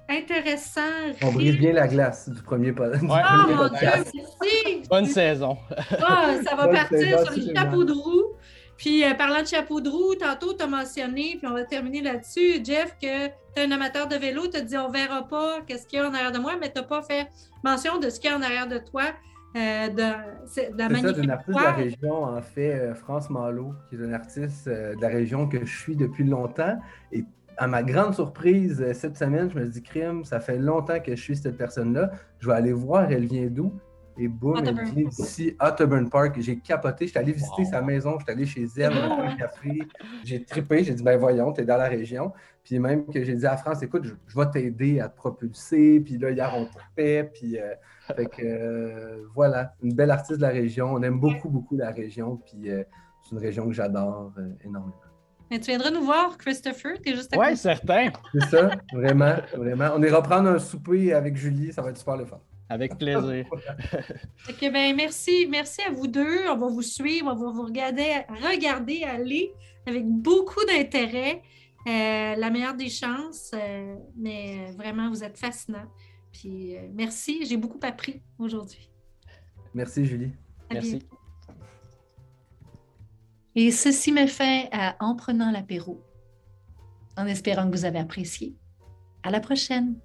intéressant. On brise bien la glace du premier, po- du Ouais. Oh mon Dieu, podcast. merci! Bonne saison. Ah, ça va Bonne partir saison, sur le chapeau de roue. Puis, euh, parlant de chapeau de roue, tantôt, tu as mentionné, puis on va terminer là-dessus, Jeff, que tu es un amateur de vélo. Tu as dit on verra pas qu'est-ce qu'il y a en arrière de moi, mais tu n'as pas fait mention de ce qu'il y a en arrière de toi, euh, de, la ça, d'une artiste de la région, en fait, euh, France Malo, qui est une artiste euh, de la région que je suis depuis longtemps. Et à ma grande surprise, euh, cette semaine, je me suis dit, crime, ça fait longtemps que je suis cette personne-là. Je vais aller voir, elle vient d'où? Et boum, elle vient d'ici, Otterburn Park. J'ai capoté, j'étais allé visiter Wow. sa maison, j'étais allé chez elle, on a un café. J'ai trippé, j'ai dit, ben voyons, t'es dans la région. Puis même que j'ai dit à France, écoute, je, je vais t'aider à te propulser. Puis là, hier, on trippait. Puis euh, fait que euh, voilà, une belle artiste de la région. On aime beaucoup, beaucoup la région. Puis euh, c'est une région que j'adore euh, énormément. Mais tu viendras nous voir, Christopher. Tu es juste à côté. certain. C'est ça, vraiment, vraiment. On ira prendre un souper avec Julie, ça va être super le fun. Avec plaisir. Ben, merci, merci à vous deux. On va vous suivre, on va vous regarder, regarder aller avec beaucoup d'intérêt. Euh, la meilleure des chances, euh, mais vraiment, vous êtes fascinants. Puis euh, merci, j'ai beaucoup appris aujourd'hui. Merci, Julie. À Merci. bientôt. Et ceci met fin à En prenant l'apéro. En espérant que vous avez apprécié. À la prochaine.